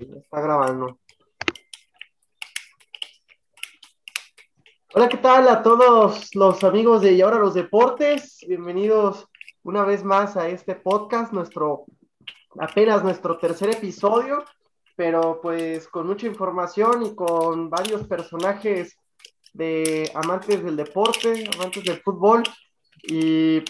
está grabando. Hola, ¿qué tal a todos los amigos de Y ahora los deportes? Bienvenidos una vez más a este podcast, nuestro apenas nuestro tercer episodio, pero pues con mucha información y con varios personajes de amantes del deporte, amantes del fútbol y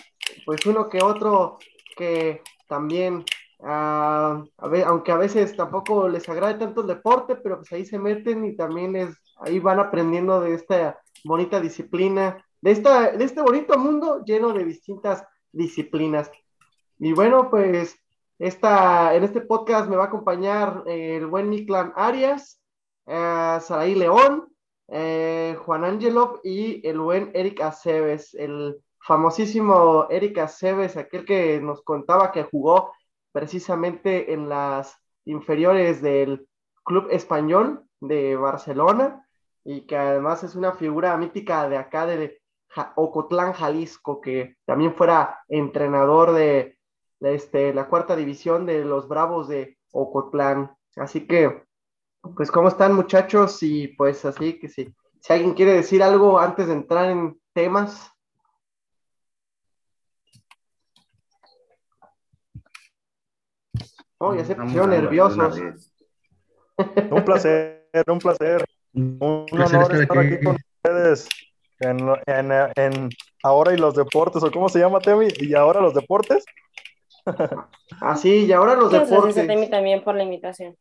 pues uno que otro que también a ver, aunque a veces tampoco les agrade tanto el deporte, pero pues ahí se meten y también es, ahí van aprendiendo de esta bonita disciplina, de, esta, de este bonito mundo lleno de distintas disciplinas. Y bueno, pues esta, en este podcast me va a acompañar el buen Miklan Arias, Saraí León, eh, Juan Angelov y el buen Eric Aceves, el famosísimo Eric Aceves, aquel que nos contaba que jugó precisamente en las inferiores del Club Español de Barcelona y que además es una figura mítica de acá de Ocotlán, Jalisco, que también fuera entrenador de, este, la cuarta división de los Bravos de Ocotlán. Así que, pues, ¿cómo están muchachos? Y pues así que si, si alguien quiere decir algo antes de entrar en temas. Oh, ya se pusieron nerviosos. Un placer, un placer. Un honor estar aquí con ustedes en, en, en, Ahora y los Deportes, o cómo se llama, Temi, y ahora los Deportes. ah, sí, y ahora los Gracias, Deportes. Temi, también por la invitación.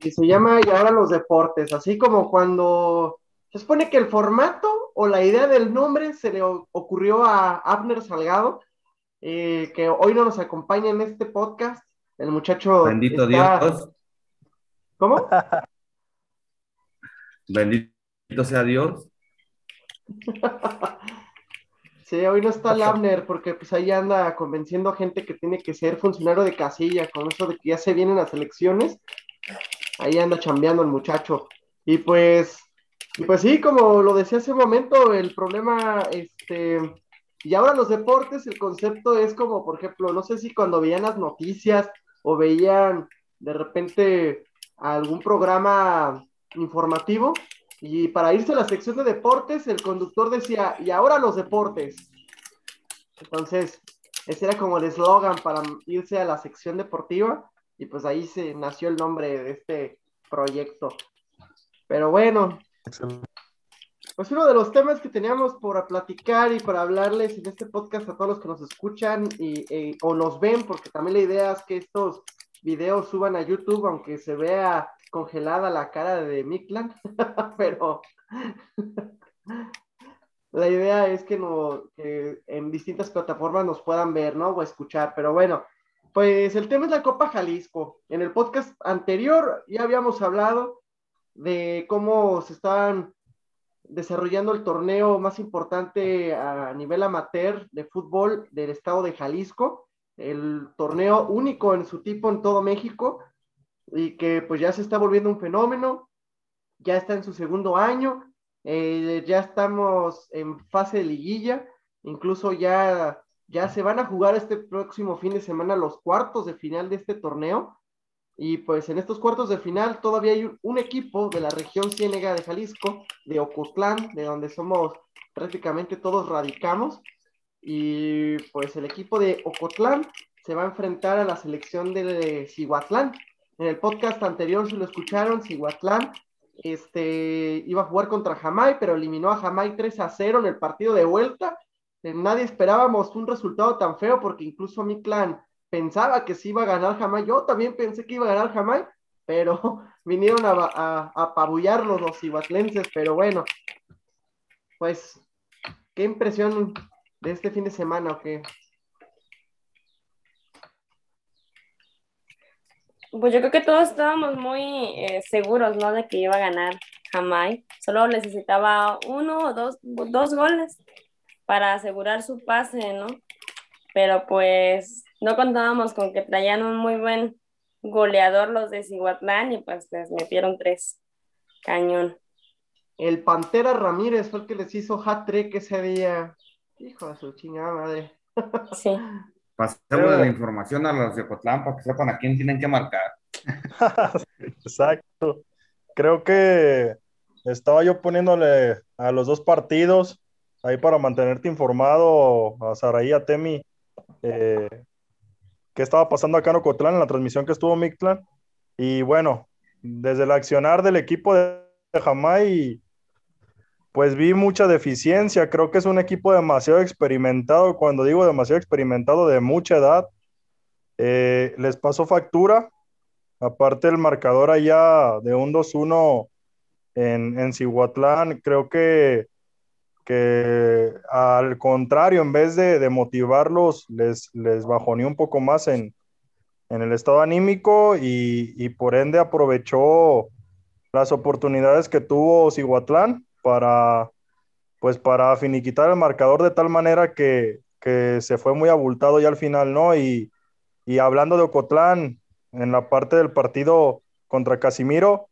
Y se llama Y ahora los Deportes, así como cuando se supone que el formato o la idea del nombre se le ocurrió a Abner Salgado, eh, que hoy no nos acompaña en este podcast. El muchacho. Bendito está- Dios. ¿Cómo? Bendito sea Dios. Sí, hoy no está el Abner porque pues ahí anda convenciendo a gente que tiene que ser funcionario de casilla, con eso de que ya se vienen las elecciones. Ahí anda chambeando el muchacho. Y pues, y pues sí, como lo decía hace un momento, el problema, este, y ahora los deportes, el concepto es como, por ejemplo, no sé si cuando veían las noticias o veían de repente algún programa informativo, y para irse a la sección de deportes, el conductor decía, y ahora los deportes. Entonces, ese era como el eslogan para irse a la sección deportiva, y pues ahí se nació el nombre de este proyecto. Pero bueno, pues uno de los temas que teníamos por platicar y para hablarles en este podcast a todos los que nos escuchan y, eh, o nos ven, porque también la idea es que estos videos suban a YouTube, aunque se vea congelada la cara de Miklan, pero la idea es que, no, que en distintas plataformas nos puedan ver, ¿no? O escuchar, pero bueno, pues el tema es la Copa Jalisco. En el podcast anterior ya habíamos hablado de cómo se estaban desarrollando el torneo más importante a nivel amateur de fútbol del estado de Jalisco, el torneo único en su tipo en todo México y que pues ya se está volviendo un fenómeno, ya está en su segundo año, eh, ya estamos en fase de liguilla, incluso ya, ya se van a jugar este próximo fin de semana los cuartos de final de este torneo. Y pues en estos cuartos de final todavía hay un, equipo de la región Ciénega de Jalisco, de Ocotlán, de donde somos prácticamente todos radicamos. Y pues el equipo de Ocotlán se va a enfrentar a la selección de Cihuatlán. En el podcast anterior, si lo escucharon, Cihuatlán este, iba a jugar contra Jamay, pero eliminó a Jamay 3 a 0 en el partido de vuelta. Nadie esperábamos un resultado tan feo porque incluso mi clan pensaba que se iba a ganar Jamay. Yo también pensé que iba a ganar Jamay, pero vinieron a, a, a apabullarlos los cihuatlenses. Pero bueno, pues, ¿qué impresión de este fin de semana o qué? Pues yo creo que todos estábamos muy eh, seguros, ¿no? De que iba a ganar Jamai. Solo necesitaba uno o dos, dos goles para asegurar su pase, ¿no? Pero pues no contábamos con que traían un muy buen goleador los de Cihuatlán y pues les metieron tres. Cañón. El Pantera Ramírez fue el que les hizo hat-trick ese día. Hijo de su chingada madre. Sí. Pasemos la información a los de Ocotlán para que sepan a quién tienen que marcar. Exacto. Creo que estaba yo poniéndole a los dos partidos ahí para mantenerte informado a Saraí, a Temi, eh, qué estaba pasando acá en Ocotlán en la transmisión que estuvo Mictlán. Y bueno, desde el accionar del equipo de Jamai, pues vi mucha deficiencia. Creo que es un equipo demasiado experimentado. Cuando digo demasiado experimentado, de mucha edad, eh, les pasó factura. Aparte el marcador allá de un 2-1 en, en Cihuatlán, creo que, que al contrario, en vez de, motivarlos, les, les bajoneó un poco más en, en el estado anímico y, y, por ende aprovechó las oportunidades que tuvo Cihuatlán para, pues para finiquitar el marcador de tal manera que, que se fue muy abultado ya al final, ¿no? Y, y hablando de Ocotlán, en la parte del partido contra Casimiro,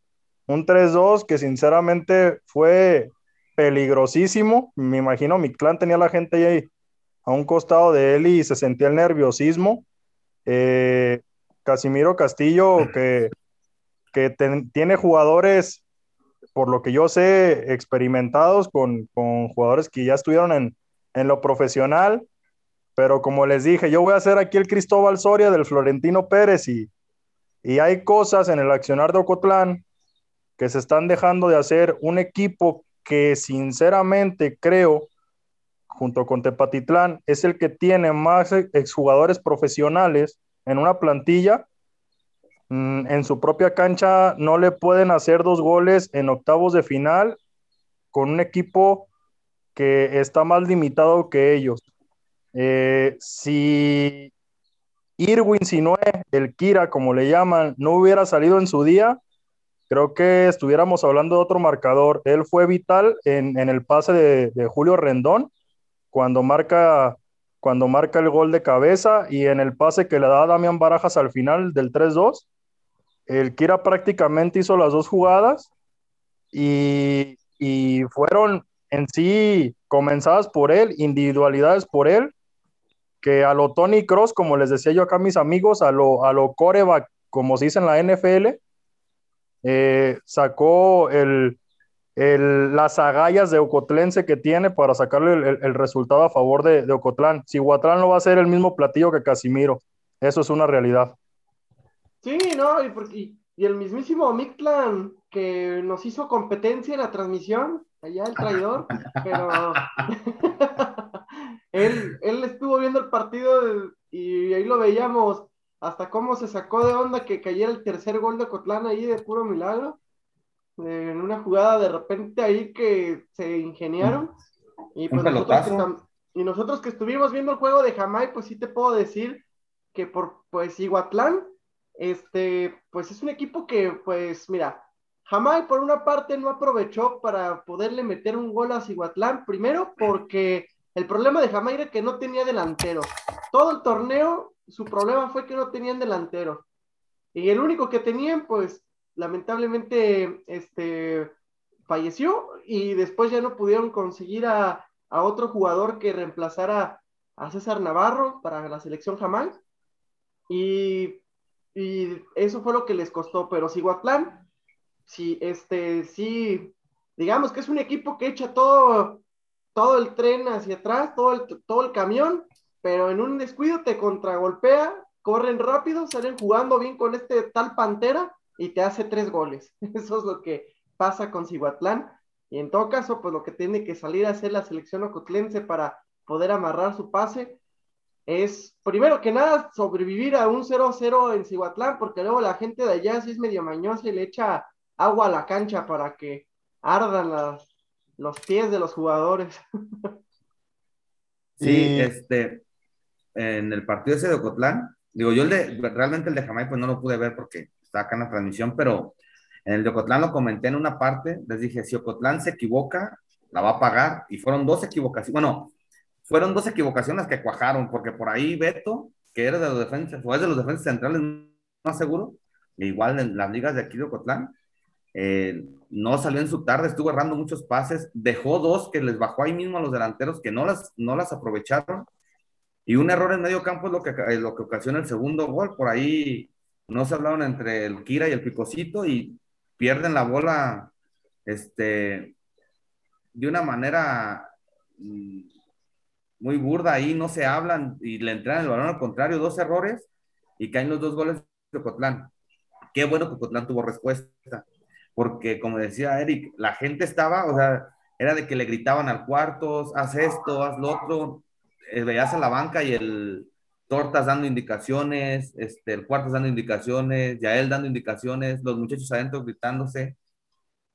un 3-2 que sinceramente fue peligrosísimo. Me imagino mi clan tenía la gente ahí a un costado de él y se sentía el nerviosismo. Eh, Casimiro Castillo, que, que tiene jugadores, por lo que yo sé, experimentados con, con jugadores que ya estuvieron en, en, lo profesional, pero como les dije, yo voy a hacer aquí el Cristóbal Soria del Florentino Pérez y, y hay cosas en el accionar de Ocotlán que se están dejando de hacer. Un equipo que sinceramente creo, junto con Tepatitlán, es el que tiene más exjugadores profesionales en una plantilla. Mm, en su propia cancha no le pueden hacer dos goles en octavos de final con un equipo que está más limitado que ellos. Eh, si Irwin Sinue, el Kira, como le llaman, no hubiera salido en su día, creo que estuviéramos hablando de otro marcador. Él fue vital en, el pase de, Julio Rendón, cuando marca, cuando marca el gol de cabeza y en el pase que le da a Damián Barajas al final del 3-2. El Kira prácticamente hizo las dos jugadas y, y fueron en sí comenzadas por él, individualidades por él, que a lo Tony Cross, como les decía yo acá a mis amigos, a lo, a lo coreback, como se dice en la NFL, eh, sacó el, las agallas de Ocotlense que tiene para sacarle el, resultado a favor de, de, Ocotlán. Si Huatlán no va a ser el mismo platillo que Casimiro, eso es una realidad. Sí, no, y, y el mismísimo Mictlán que nos hizo competencia en la transmisión, allá el traidor, pero él, él estuvo viendo el partido y ahí lo veíamos hasta cómo se sacó de onda que cayera el tercer gol de Cotlán ahí de puro milagro. en una jugada de repente ahí que se ingeniaron. Y, pues nosotros que, y nosotros que estuvimos viendo el juego de Jamai, pues sí te puedo decir que por pues Iguatlán, este, pues es un equipo que, pues mira, Jamai por una parte no aprovechó para poderle meter un gol a Ciguatlán, primero porque el problema de Jamai era que no tenía delantero. Todo el torneo, su problema fue que no tenían delantero. Y el único que tenían, pues, lamentablemente, este, falleció y después ya no pudieron conseguir a, otro jugador que reemplazara a César Navarro para la selección Jamai. Y, y eso fue lo que les costó. Pero Ciguatlán sí, este, sí, digamos que es un equipo que echa todo, todo el tren hacia atrás, todo el, todo el camión, pero en un descuido te contragolpea, corren rápido, salen jugando bien con este tal Pantera y te hace tres goles. Eso es lo que pasa con Cihuatlán. Y en todo caso, pues lo que tiene que salir a hacer la selección ocotlense para poder amarrar su pase es, primero que nada, sobrevivir a un 0-0 en Cihuatlán, porque luego la gente de allá sí es medio mañosa y le echa agua a la cancha para que ardan los pies de los jugadores. Sí, este, en el partido ese de Ocotlán, digo, yo el de, realmente el de Jamaica pues no lo pude ver porque está acá en la transmisión, pero en el de Ocotlán lo comenté en una parte, les dije, si Ocotlán se equivoca, la va a pagar, y fueron dos equivocaciones, bueno, fueron dos equivocaciones que cuajaron, porque por ahí Beto, que era de los defensas, o es de los defensas centrales, más seguro, igual en las ligas de aquí de Ocotlán, eh, no salió en su tarde, estuvo errando muchos pases, dejó dos que les bajó ahí mismo a los delanteros que no las, no las aprovecharon. Y un error en medio campo es lo que, lo que ocasiona el segundo gol. Por ahí no se hablaron entre el Kira y el Picocito y pierden la bola este, de una manera mm, muy burda ahí, no se hablan y le entran el balón al contrario, dos errores y caen los dos goles de Cotlán. Qué bueno que Cotlán tuvo respuesta, porque como decía Eric, la gente estaba, o sea, era de que le gritaban al cuarto, haz esto, haz lo otro, veías a la banca y el Tortas dando indicaciones, este, el Cuartos dando indicaciones, Yael dando indicaciones, los muchachos adentro gritándose.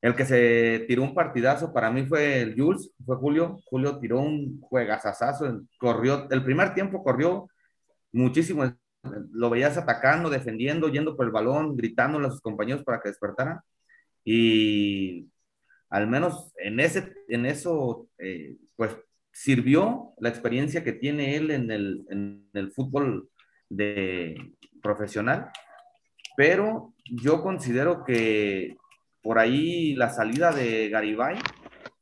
El que se tiró un partidazo para mí fue el Jules, fue Julio. Julio tiró un juegazazazo, corrió, el primer tiempo corrió muchísimo, lo veías atacando, defendiendo, yendo por el balón, gritándole a sus compañeros para que despertaran. Y al menos en, ese, en eso, eh, pues sirvió la experiencia que tiene él en el, en el fútbol de profesional, pero yo considero que por ahí la salida de Garibay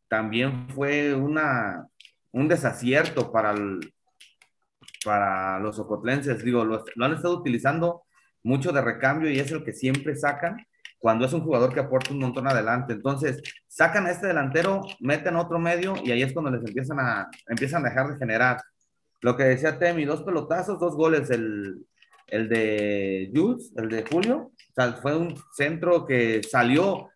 también fue una, un desacierto para, para los ocotlenses. Digo, lo, lo, han estado utilizando mucho de recambio y es el que siempre sacan cuando es un jugador que aporta un montón adelante. Entonces, sacan a este delantero, meten otro medio y ahí es cuando les empiezan a, empiezan a dejar de generar. Lo que decía Temi, dos pelotazos, dos goles, el, el de Jules, el de Julio, o sea, fue un centro que salió,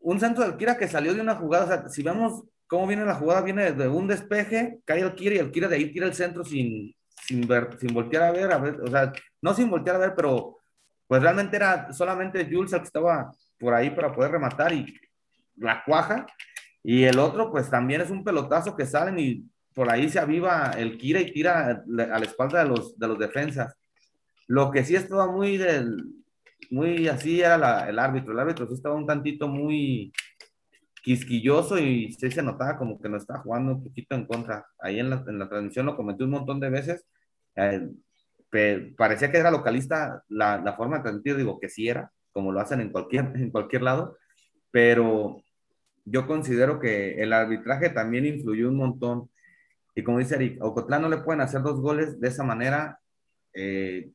un centro del Kira que salió de una jugada, o sea, si vemos cómo viene la jugada, viene de un despeje, cae el y el de ahí tira el centro sin, sin, ver, sin voltear a ver, a ver, o sea, no sin voltear a ver, pero pues realmente era solamente Jules el que estaba por ahí para poder rematar y la cuaja. Y el otro, pues también es un pelotazo que salen y por ahí se aviva el Kira y tira a la espalda de los, de los defensas. Lo que sí estaba muy del, muy así era el árbitro. El árbitro sí estaba un tantito muy quisquilloso y sí se notaba como que no estaba jugando un poquito en contra. Ahí en la, en la transmisión lo comenté un montón de veces. Eh, parecía que era localista la, la forma de transmitir, digo que sí era, como lo hacen en cualquier, en cualquier lado, pero yo considero que el arbitraje también influyó un montón. Y como dice Eric, a Ocotlán no le pueden hacer dos goles de esa manera eh,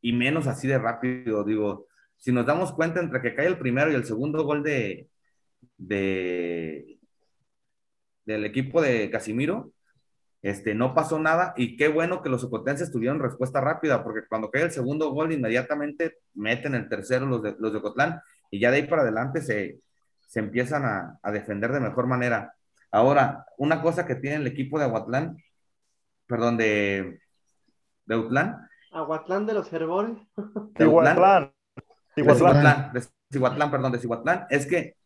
y menos así de rápido. Digo, si nos damos cuenta entre que cae el primero y el segundo gol de, de del equipo de Casimiro, este, no pasó nada y qué bueno que los ocotenses tuvieron respuesta rápida, porque cuando cae el segundo gol, inmediatamente meten el tercero los de, los de Ocotlán y ya de ahí para adelante se, se empiezan a, a, defender de mejor manera. Ahora, una cosa que tiene el equipo de Aguatlán, perdón, de, de Utlán. Aguatlán de los herbores. De Aguatlán. De Cihuatlán, de Cihuatlán, perdón, de Cihuatlán, es que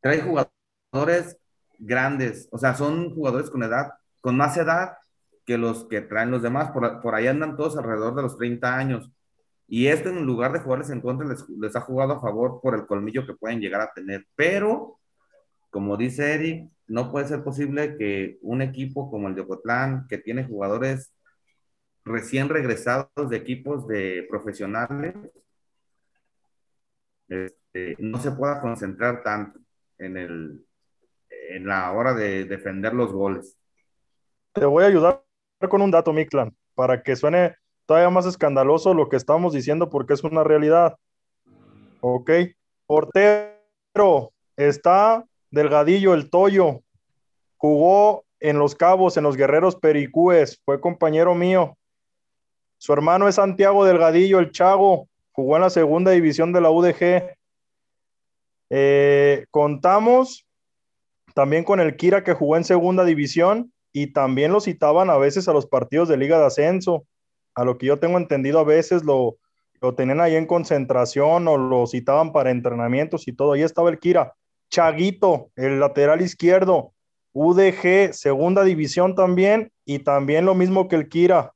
trae jugadores grandes, o sea, son jugadores con edad con más edad que los que traen los demás. Por, por ahí andan todos alrededor de los 30 años. Y este, en lugar de jugarles en contra, les, ha jugado a favor por el colmillo que pueden llegar a tener. Pero, como dice Eric, no puede ser posible que un equipo como el de Ocotlán, que tiene jugadores recién regresados de equipos de profesionales, este, no se pueda concentrar tanto en, en la hora de defender los goles. Te voy a ayudar con un dato, Miklan, para que suene todavía más escandaloso lo que estamos diciendo porque es una realidad. Ok. Portero está Delgadillo, el Toyo. Jugó en Los Cabos, en los Guerreros Pericúes. Fue compañero mío. Su hermano es Santiago Delgadillo, el Chago. Jugó en la segunda división de la UDG. Eh, contamos también con el Kira que jugó en segunda división y también lo citaban a veces a los partidos de Liga de Ascenso. A lo que yo tengo entendido, a veces lo, lo tenían ahí en concentración o lo citaban para entrenamientos y todo. Ahí estaba el Kira. Chaguito, el lateral izquierdo. UDG, segunda división también, y también lo mismo que el Kira.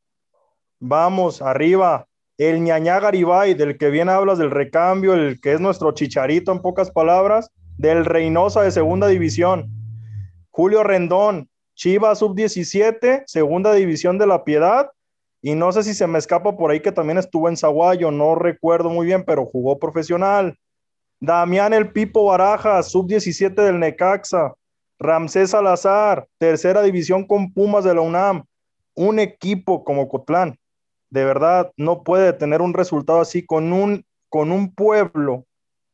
Vamos, arriba. El ñañá Garibay, del que bien hablas del recambio, el que es nuestro chicharito en pocas palabras, del Reynosa de segunda división. Julio Rendón, Chivas sub-17, segunda división de la Piedad. Y no sé si se me escapa por ahí que también estuvo en Zaguayo, no recuerdo muy bien, pero jugó profesional. Damián El Pipo Baraja, sub-17 del Necaxa. Ramsés Salazar, tercera división con Pumas de la UNAM. un equipo como Cotlán, de verdad, no puede tener un resultado así con un, con un pueblo,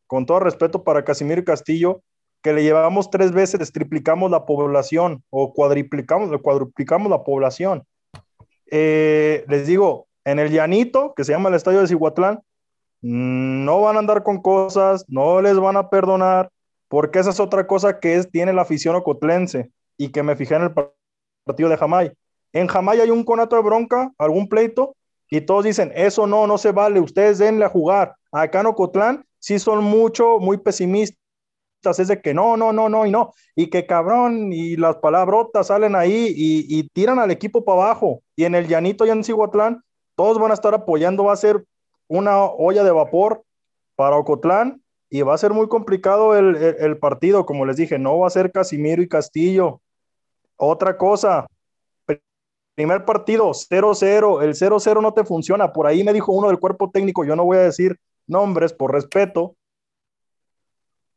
con todo respeto para Casimiro Castillo, que le llevamos tres veces, triplicamos la población o cuadriplicamos, cuadruplicamos la población. Eh, les digo, en el llanito, que se llama el estadio de Cihuatlán, no van a andar con cosas, no les van a perdonar, porque esa es otra cosa que es, tiene la afición ocotlense y que me fijé en el partido de Jamay. En Jamay hay un conato de bronca, algún pleito, y todos dicen, eso no, no se vale, ustedes denle a jugar. Acá en Ocotlán sí son mucho, muy pesimistas, es de que no, no, no, no, y no, y que cabrón, y las palabrotas salen ahí y, tiran al equipo para abajo. Y en el llanito y en Cihuatlán, todos van a estar apoyando, va a ser una olla de vapor para Ocotlán y va a ser muy complicado el, el, partido, como les dije, no va a ser Casimiro y Castillo. Otra cosa, primer partido 0-0, el 0-0 no te funciona, por ahí me dijo uno del cuerpo técnico, yo no voy a decir nombres por respeto,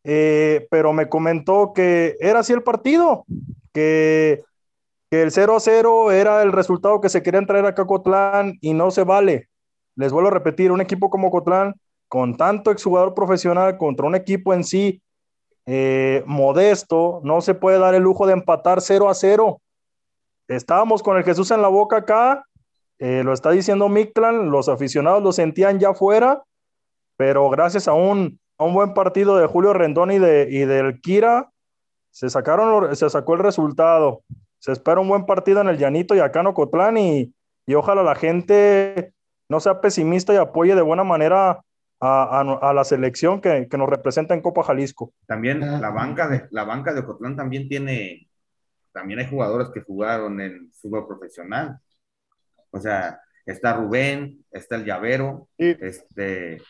eh, pero me comentó que era así el partido, que, que el 0-0 era el resultado que se querían traer acá a Cotlán y no se vale. Les vuelvo a repetir, un equipo como Cotlán con tanto exjugador profesional contra un equipo en sí eh, modesto, no se puede dar el lujo de empatar 0 a 0. Estábamos con el Jesús en la boca acá, eh, lo está diciendo Mictlan, los aficionados lo sentían ya fuera, pero gracias a un, a un buen partido de Julio Rendón y, de, y del Kira, se, sacaron, se sacó el resultado. Se espera un buen partido en el Llanito y acá en Ocotlán y, y ojalá la gente no sea pesimista y apoye de buena manera a, la selección que, nos representa en Copa Jalisco. También ah. la banca de la banca de Ocotlán también tiene, también hay jugadores que jugaron en fútbol profesional. O sea, está Rubén, está el Llavero, este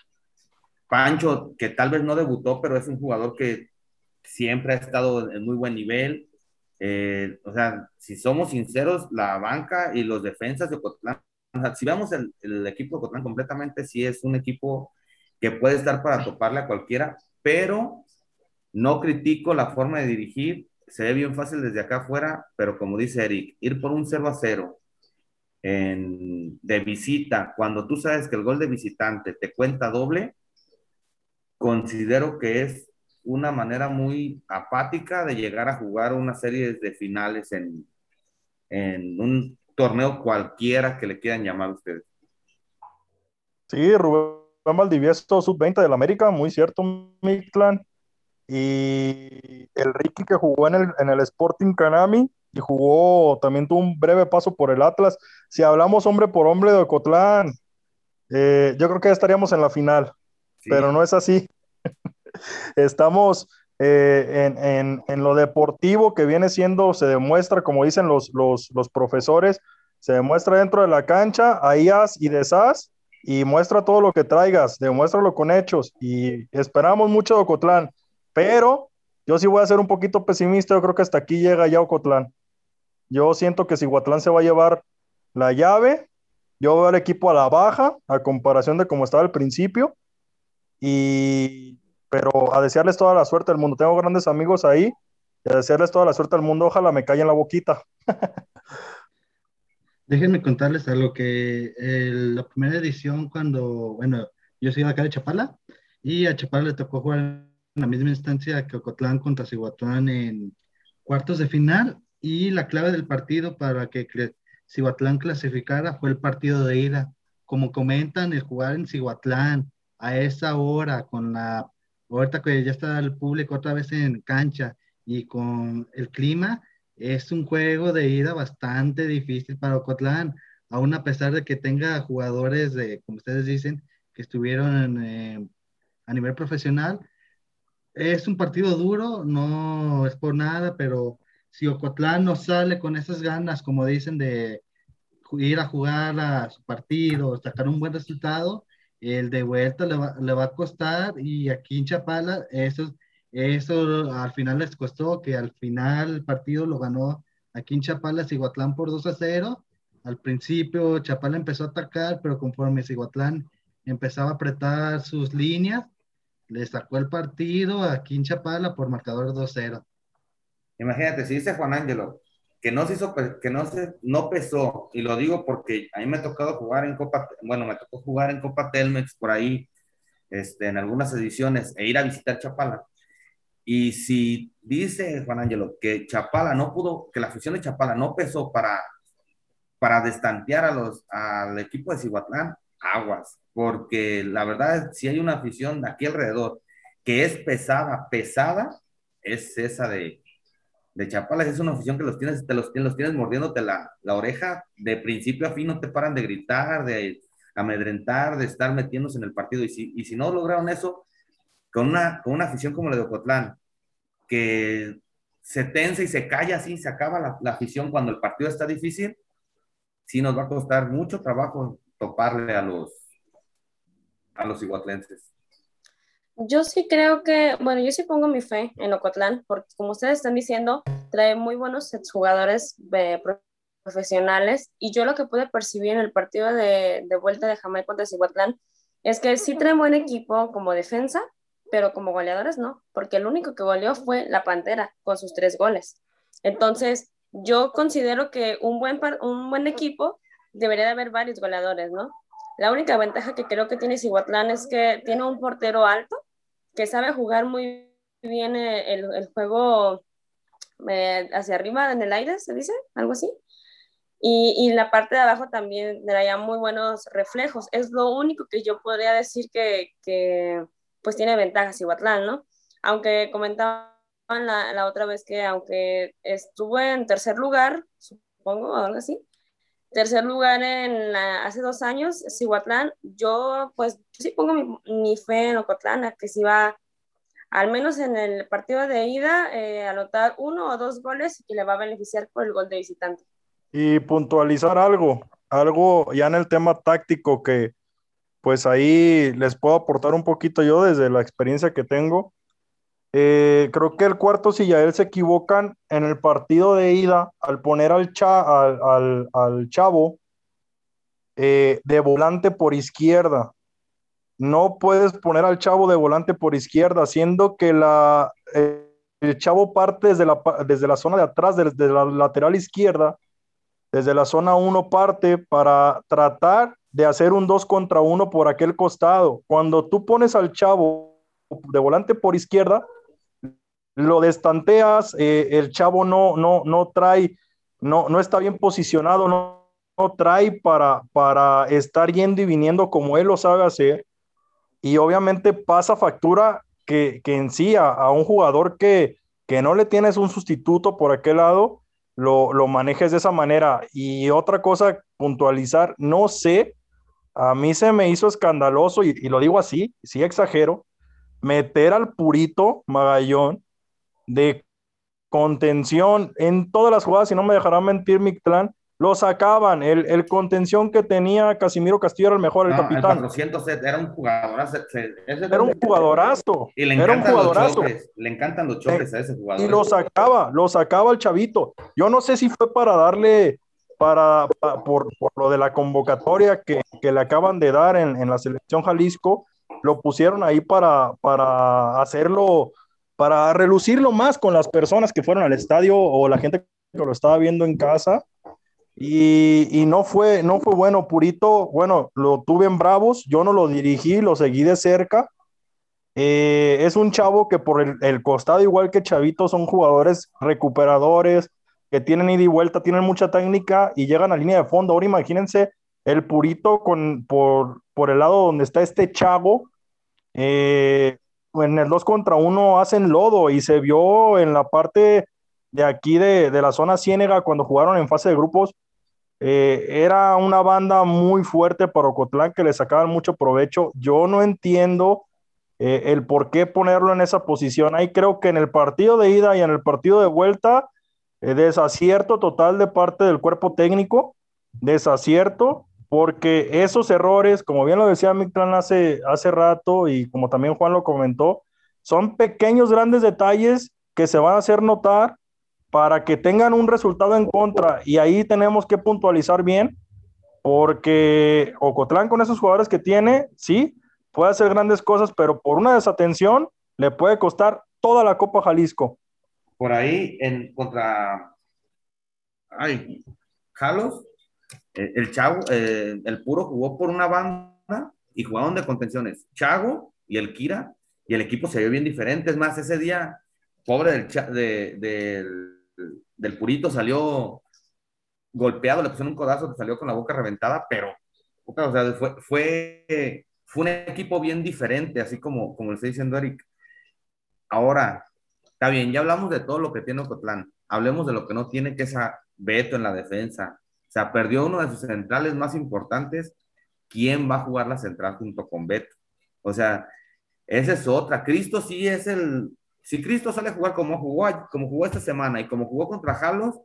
Pancho, que tal vez no debutó, pero es un jugador que siempre ha estado en muy buen nivel. Eh, o sea, si somos sinceros, la banca y los defensas de Ocotlán, si vemos el, equipo de Ocotlán completamente, sí es un equipo que puede estar para toparle a cualquiera, pero no critico la forma de dirigir, se ve bien fácil desde acá afuera, pero como dice Eric, ir por un 0 a 0 de visita, cuando tú sabes que el gol de visitante te cuenta doble, considero que es una manera muy apática de llegar a jugar una serie de finales en, en un torneo cualquiera que le quieran llamar a ustedes. Sí, Rubén Valdivieso, sub-20 del América, muy cierto, Mictlán. Y el Ricky que jugó en el, en el Sporting Canami y jugó, también tuvo un breve paso por el Atlas. Si hablamos hombre por hombre de Ocotlán, eh, yo creo que ya estaríamos en la final, pero no es así. Estamos eh, en, en, en, lo deportivo que viene siendo, se demuestra, como dicen los, los, los profesores, se demuestra dentro de la cancha, ahí haz y deshaz, y muestra todo lo que traigas, demuéstralo con hechos y esperamos mucho de Ocotlán, pero yo sí voy a ser un poquito pesimista, yo creo que hasta aquí llega ya Ocotlán. Yo siento que si Guatlán se va a llevar la llave, yo veo al equipo a la baja, a comparación de cómo estaba al principio, y pero a desearles toda la suerte del mundo. Tengo grandes amigos ahí, y a desearles toda la suerte del mundo, ojalá me caiga en la boquita. Déjenme contarles algo que la primera edición cuando, bueno, yo soy de acá de Chapala y a Chapala le tocó jugar en la misma instancia que Ocotlán contra Cihuatlán en cuartos de final y la clave del partido para que Cihuatlán clasificara fue el partido de ida. Como comentan, el jugar en Cihuatlán a esa hora, con la, ahorita que ya está el público otra vez en cancha y con el clima, es un juego de ida bastante difícil para Ocotlán, aún a pesar de que tenga jugadores, de, como ustedes dicen, que estuvieron eh, a nivel profesional. Es un partido duro, no es por nada, pero si Ocotlán no sale con esas ganas, como dicen, de ir a jugar a su partido, sacar un buen resultado, el de vuelta le va, le va a costar y aquí en Chapala, eso es eso al final les costó que al final el partido lo ganó aquí en Chapala Ciguatlán por 2 a 0. Al principio Chapala empezó a atacar, pero conforme Ciguatlán empezaba a apretar sus líneas, le sacó el partido aquí en Chapala por marcador 2 0. Imagínate, si dice Juan Ángelo que no se hizo, que no se, no pesó, y lo digo porque a mí me ha tocado jugar en Copa, bueno, me tocó jugar en Copa Telmex por ahí, este, en algunas ediciones, e ir a visitar Chapala. Y si dice Juan Ángelo que Chapala no pudo, que la afición de Chapala no pesó para, para destantear a los, al equipo de Cihuatlán, aguas, porque la verdad, si hay una afición aquí alrededor que es pesada, pesada, es esa de, de Chapala, es una afición que los tienes, te los, los tienes mordiéndote la, la oreja, de principio a fin no te paran de gritar, de amedrentar, de estar metiéndose en el partido, y si, y si no lograron eso, con una, con una afición como la de Ocotlán, que se tensa y se calla así, se acaba la, la afición cuando el partido está difícil, sí nos va a costar mucho trabajo toparle a los, a los iguatlenses. Yo sí creo que, bueno, yo sí pongo mi fe en Ocotlán, porque como ustedes están diciendo, trae muy buenos jugadores eh, profesionales, y yo lo que pude percibir en el partido de, de vuelta de Jamaica contra Cihuatlán es que sí trae buen equipo como defensa, pero como goleadores no, porque el único que goleó fue la Pantera con sus tres goles. Entonces, yo considero que un buen, un buen equipo debería de haber varios goleadores, ¿no? La única ventaja que creo que tiene Cihuatlán es que tiene un portero alto que sabe jugar muy bien el, el juego eh, hacia arriba en el aire, se dice, algo así. Y, y la parte de abajo también traía muy buenos reflejos. Es lo único que yo podría decir que, que pues tiene ventajas Cihuatlán, ¿no? Aunque comentaban la, la, otra vez que aunque estuvo en tercer lugar, supongo, algo así, tercer lugar en la, hace dos años, Cihuatlán, yo pues sí pongo mi, mi, fe en Ocotlán, a que si va, al menos en el partido de ida, eh, anotar uno o dos goles y le va a beneficiar por el gol de visitante. Y puntualizar algo, algo ya en el tema táctico que pues ahí les puedo aportar un poquito yo desde la experiencia que tengo. Eh, creo que el cuarto si ya él se equivocan en el partido de ida al poner al, cha, al, al, al chavo eh, de volante por izquierda. No puedes poner al chavo de volante por izquierda, siendo que la, eh, el chavo parte desde la, desde la zona de atrás, desde la lateral izquierda, desde la zona 1 parte para tratar de hacer un 2 contra 1 por aquel costado. Cuando tú pones al chavo de volante por izquierda, lo destanteas, eh, el chavo no, no, no trae, no, no está bien posicionado, no, no trae para, para estar yendo y viniendo como él lo sabe hacer. Y obviamente pasa factura que, que en sí a, un jugador que, que no le tienes un sustituto por aquel lado, lo, lo manejes de esa manera. Y otra cosa, puntualizar, no sé, a mí se me hizo escandaloso, y, y lo digo así, sí exagero, meter al purito Magallón de contención en todas las jugadas, si no me dejará mentir Mictlán, lo sacaban. El, el, contención que tenía Casimiro Castillo era el mejor, el no, capitán. El 400 era un jugadorazo. Era un jugadorazo. Y le era un jugadorazo. Le encantan los choques a ese jugador. Y lo sacaba, lo sacaba el chavito. Yo no sé si fue para darle, para, para por, por, lo de la convocatoria que, que le acaban de dar en, en, la selección Jalisco, lo pusieron ahí para, para hacerlo para relucirlo más con las personas que fueron al estadio o la gente que lo estaba viendo en casa. Y, y, no, fue, no fue bueno, Purito. Bueno, lo tuve en Bravos, yo no lo dirigí, lo seguí de cerca. Eh, es un chavo que por el, costado, igual que Chavito, son jugadores recuperadores, que tienen ida y vuelta, tienen mucha técnica y llegan a línea de fondo. Ahora imagínense el Purito con, por, por el lado donde está este chavo. Eh, en el 2 contra 1 hacen lodo y se vio en la parte de aquí de, de la zona Ciénega cuando jugaron en fase de grupos. Eh, era una banda muy fuerte para Ocotlán que le sacaban mucho provecho. Yo no entiendo eh, el por qué ponerlo en esa posición. Ahí creo que en el partido de ida y en el partido de vuelta, eh, desacierto total de parte del cuerpo técnico, desacierto porque esos errores, como bien lo decía Mictlán hace, hace rato y como también Juan lo comentó, son pequeños, grandes detalles que se van a hacer notar para que tengan un resultado en contra y ahí tenemos que puntualizar bien porque Ocotlán con esos jugadores que tiene, sí, puede hacer grandes cosas, pero por una desatención le puede costar toda la Copa Jalisco. Por ahí, en contra ay, Jalos, el Chavo, eh, el Puro jugó por una banda y jugaron de contenciones. Chago y el Kira, y el equipo se vio bien diferente. Es más, ese día, pobre del, del, Purito salió golpeado, le pusieron un codazo, salió con la boca reventada, pero o sea, fue, fue, fue un equipo bien diferente, así como, como lo está diciendo Eric. Ahora, está bien, ya hablamos de todo lo que tiene Ocotlán. Hablemos de lo que no tiene, que es a Beto en la defensa. Sea, perdió uno de sus centrales más importantes. ¿Quién va a jugar la central junto con Beto? O sea, esa es otra. Cristo sí es el. Si Cristo sale a jugar como jugó, como jugó esta semana y como jugó contra Jalos,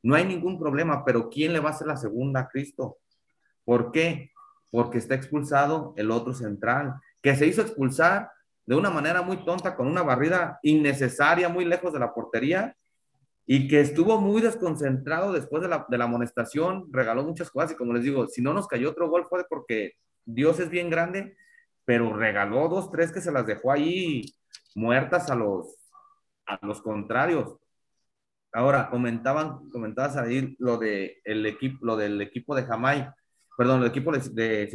no hay ningún problema, pero ¿quién le va a hacer la segunda a Cristo? ¿Por qué? Porque está expulsado el otro central, que se hizo expulsar de una manera muy tonta, con una barrida innecesaria, muy lejos de la portería, y que estuvo muy desconcentrado después de la, de la amonestación, regaló muchas cosas, y como les digo, si no nos cayó otro gol fue porque Dios es bien grande, pero regaló dos, tres que se las dejó ahí muertas a los, a los contrarios. Ahora, comentaban, comentabas ahí lo, de el equipo, lo del equipo de Jamai perdón, el equipo de, de.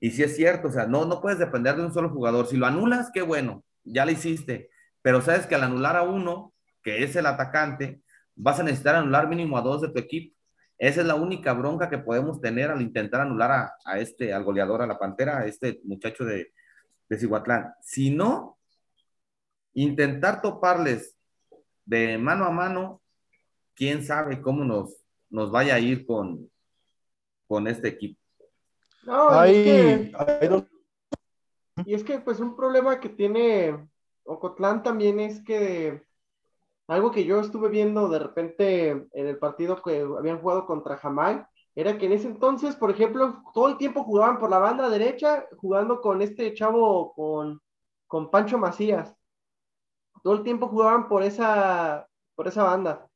Y si es cierto, o sea, no, no puedes depender de un solo jugador. Si lo anulas, qué bueno, ya lo hiciste. Pero sabes que al anular a uno, que es el atacante, vas a necesitar anular mínimo a dos de tu equipo. Esa es la única bronca que podemos tener al intentar anular a, a este, al goleador, a la pantera, a este muchacho de, de Cihuatlán. Si no, intentar toparles de mano a mano, quién sabe cómo nos, nos vaya a ir con, con este equipo. No, hay, y, es que, y es que pues un problema que tiene Ocotlán también es que algo que yo estuve viendo de repente en el partido que habían jugado contra Jamai, era que en ese entonces, por ejemplo, todo el tiempo jugaban por la banda derecha, jugando con este chavo, con, con Pancho Macías. Todo el tiempo jugaban por esa, por esa banda.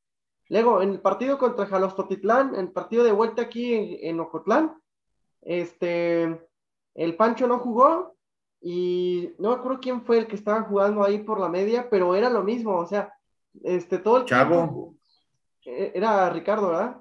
Luego, en el partido contra Jalostotitlán, en el partido de vuelta aquí en, en, Ocotlán, este, el Pancho no jugó y no me acuerdo quién fue el que estaba jugando ahí por la media, pero era lo mismo, o sea, este, todo el Chavo. tiempo, e, era Ricardo, ¿verdad?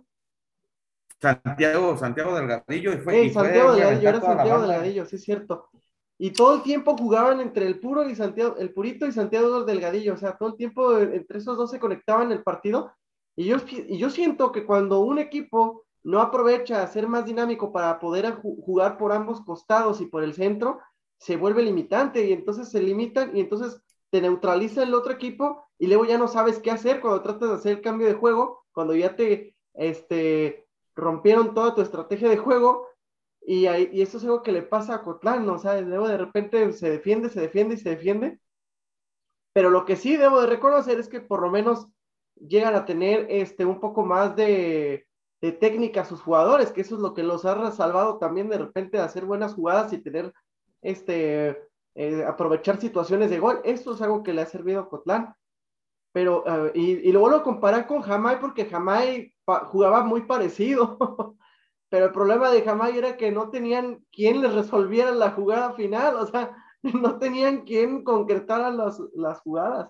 Santiago, Santiago Delgadillo y fue, sí, Santiago Delgadillo, era Santiago Delgadillo, sí es cierto. Y todo el tiempo jugaban entre el puro y Santiago, el purito y Santiago Delgadillo, o sea, todo el tiempo entre esos dos se conectaban el partido y yo, y yo siento que cuando un equipo no aprovecha a ser más dinámico para poder jugar por ambos costados y por el centro, se vuelve limitante y entonces se limitan y entonces te neutraliza el otro equipo y luego ya no sabes qué hacer cuando tratas de hacer el cambio de juego, cuando ya te este, rompieron toda tu estrategia de juego y, y eso es algo que le pasa a Cotlán, ¿no? o sea, luego de repente se defiende, se defiende y se defiende, pero lo que sí debo de reconocer es que por lo menos llegan a tener este, un poco más de, de técnica sus jugadores, que eso es lo que los ha salvado también de repente de hacer buenas jugadas y tener, este, eh, aprovechar situaciones de gol. Esto es algo que le ha servido a Cotlán. Pero, uh, y, y, lo vuelvo a comparar con Jamai porque Jamai jugaba muy parecido. Pero el problema de Jamai era que no tenían quien les resolviera la jugada final, o sea, no tenían quien concretara las, las jugadas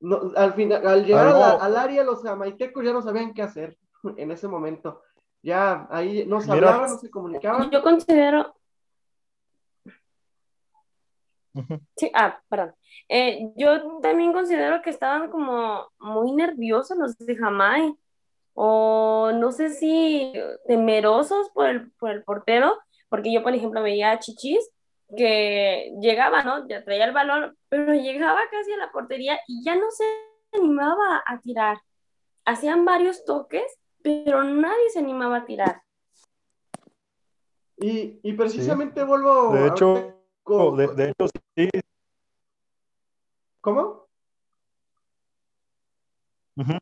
no, al, final, al llegar la, al área, los jamaicecos ya no sabían qué hacer en ese momento. Ya ahí no se hablaban, no se comunicaban. Yo considero. Sí, ah, perdón. Eh, yo también considero que estaban como muy nerviosos los de Jamai, o no sé si temerosos por el, por el portero, porque yo, por ejemplo, veía a Chichis que llegaba, ¿no? Ya traía el balón, pero llegaba casi a la portería y ya no se animaba a tirar. Hacían varios toques, pero nadie se animaba a tirar. Y, y precisamente sí. vuelvo de hecho, de, de, hecho sí. ¿Cómo? Uh -huh.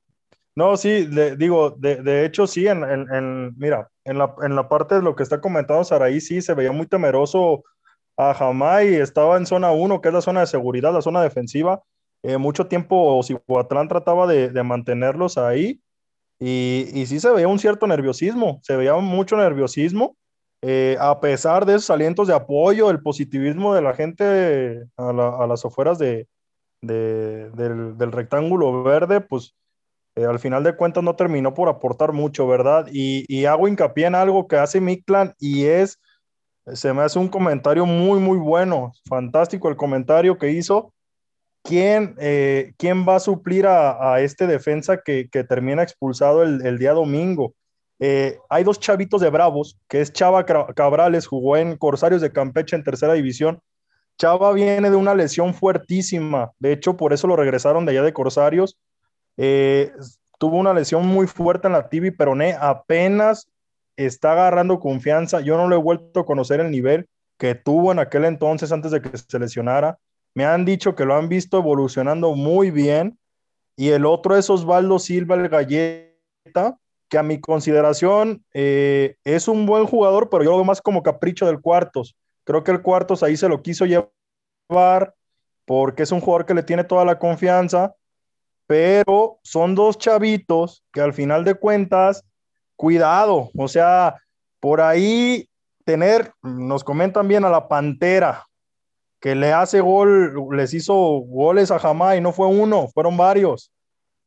No, sí, le, digo, de, de, hecho sí, en, en, en, mira, en la, en la parte de lo que está comentando Saraí, sí, se veía muy temeroso a Jamai, estaba en zona 1, que es la zona de seguridad, la zona defensiva. Eh, mucho tiempo Cihuatlán trataba de, de mantenerlos ahí y, y, sí se veía un cierto nerviosismo, se veía mucho nerviosismo, eh, a pesar de esos alientos de apoyo, el positivismo de la gente a, la, a las afueras de, de, del, rectángulo verde, pues eh, al final de cuentas no terminó por aportar mucho, ¿verdad? Y, hago hincapié en algo que hace Miklan y es, se me hace un comentario muy, muy bueno, fantástico el comentario que hizo. ¿Quién, eh, ¿quién va a suplir a, este defensa que, termina expulsado el, día domingo? Eh, hay dos chavitos de Bravos, que es Chava Cabrales, jugó en Corsarios de Campeche en tercera división. Chava viene de una lesión fuertísima, de hecho por eso lo regresaron de allá de Corsarios eh, tuvo una lesión muy fuerte en la tibia y peroné, apenas está agarrando confianza. Yo no lo he vuelto a conocer el nivel que tuvo en aquel entonces antes de que se lesionara. Me han dicho que lo han visto evolucionando muy bien. Y el otro es Osvaldo Silva, el galleta, que a mi consideración eh, es un buen jugador, pero yo lo veo más como capricho del cuartos. Creo que el cuartos ahí se lo quiso llevar porque es un jugador que le tiene toda la confianza pero son dos chavitos que al final de cuentas, cuidado, o sea, por ahí tener, nos comentan bien a la Pantera, que le hace gol, les hizo goles a Jamai, no fue uno, fueron varios,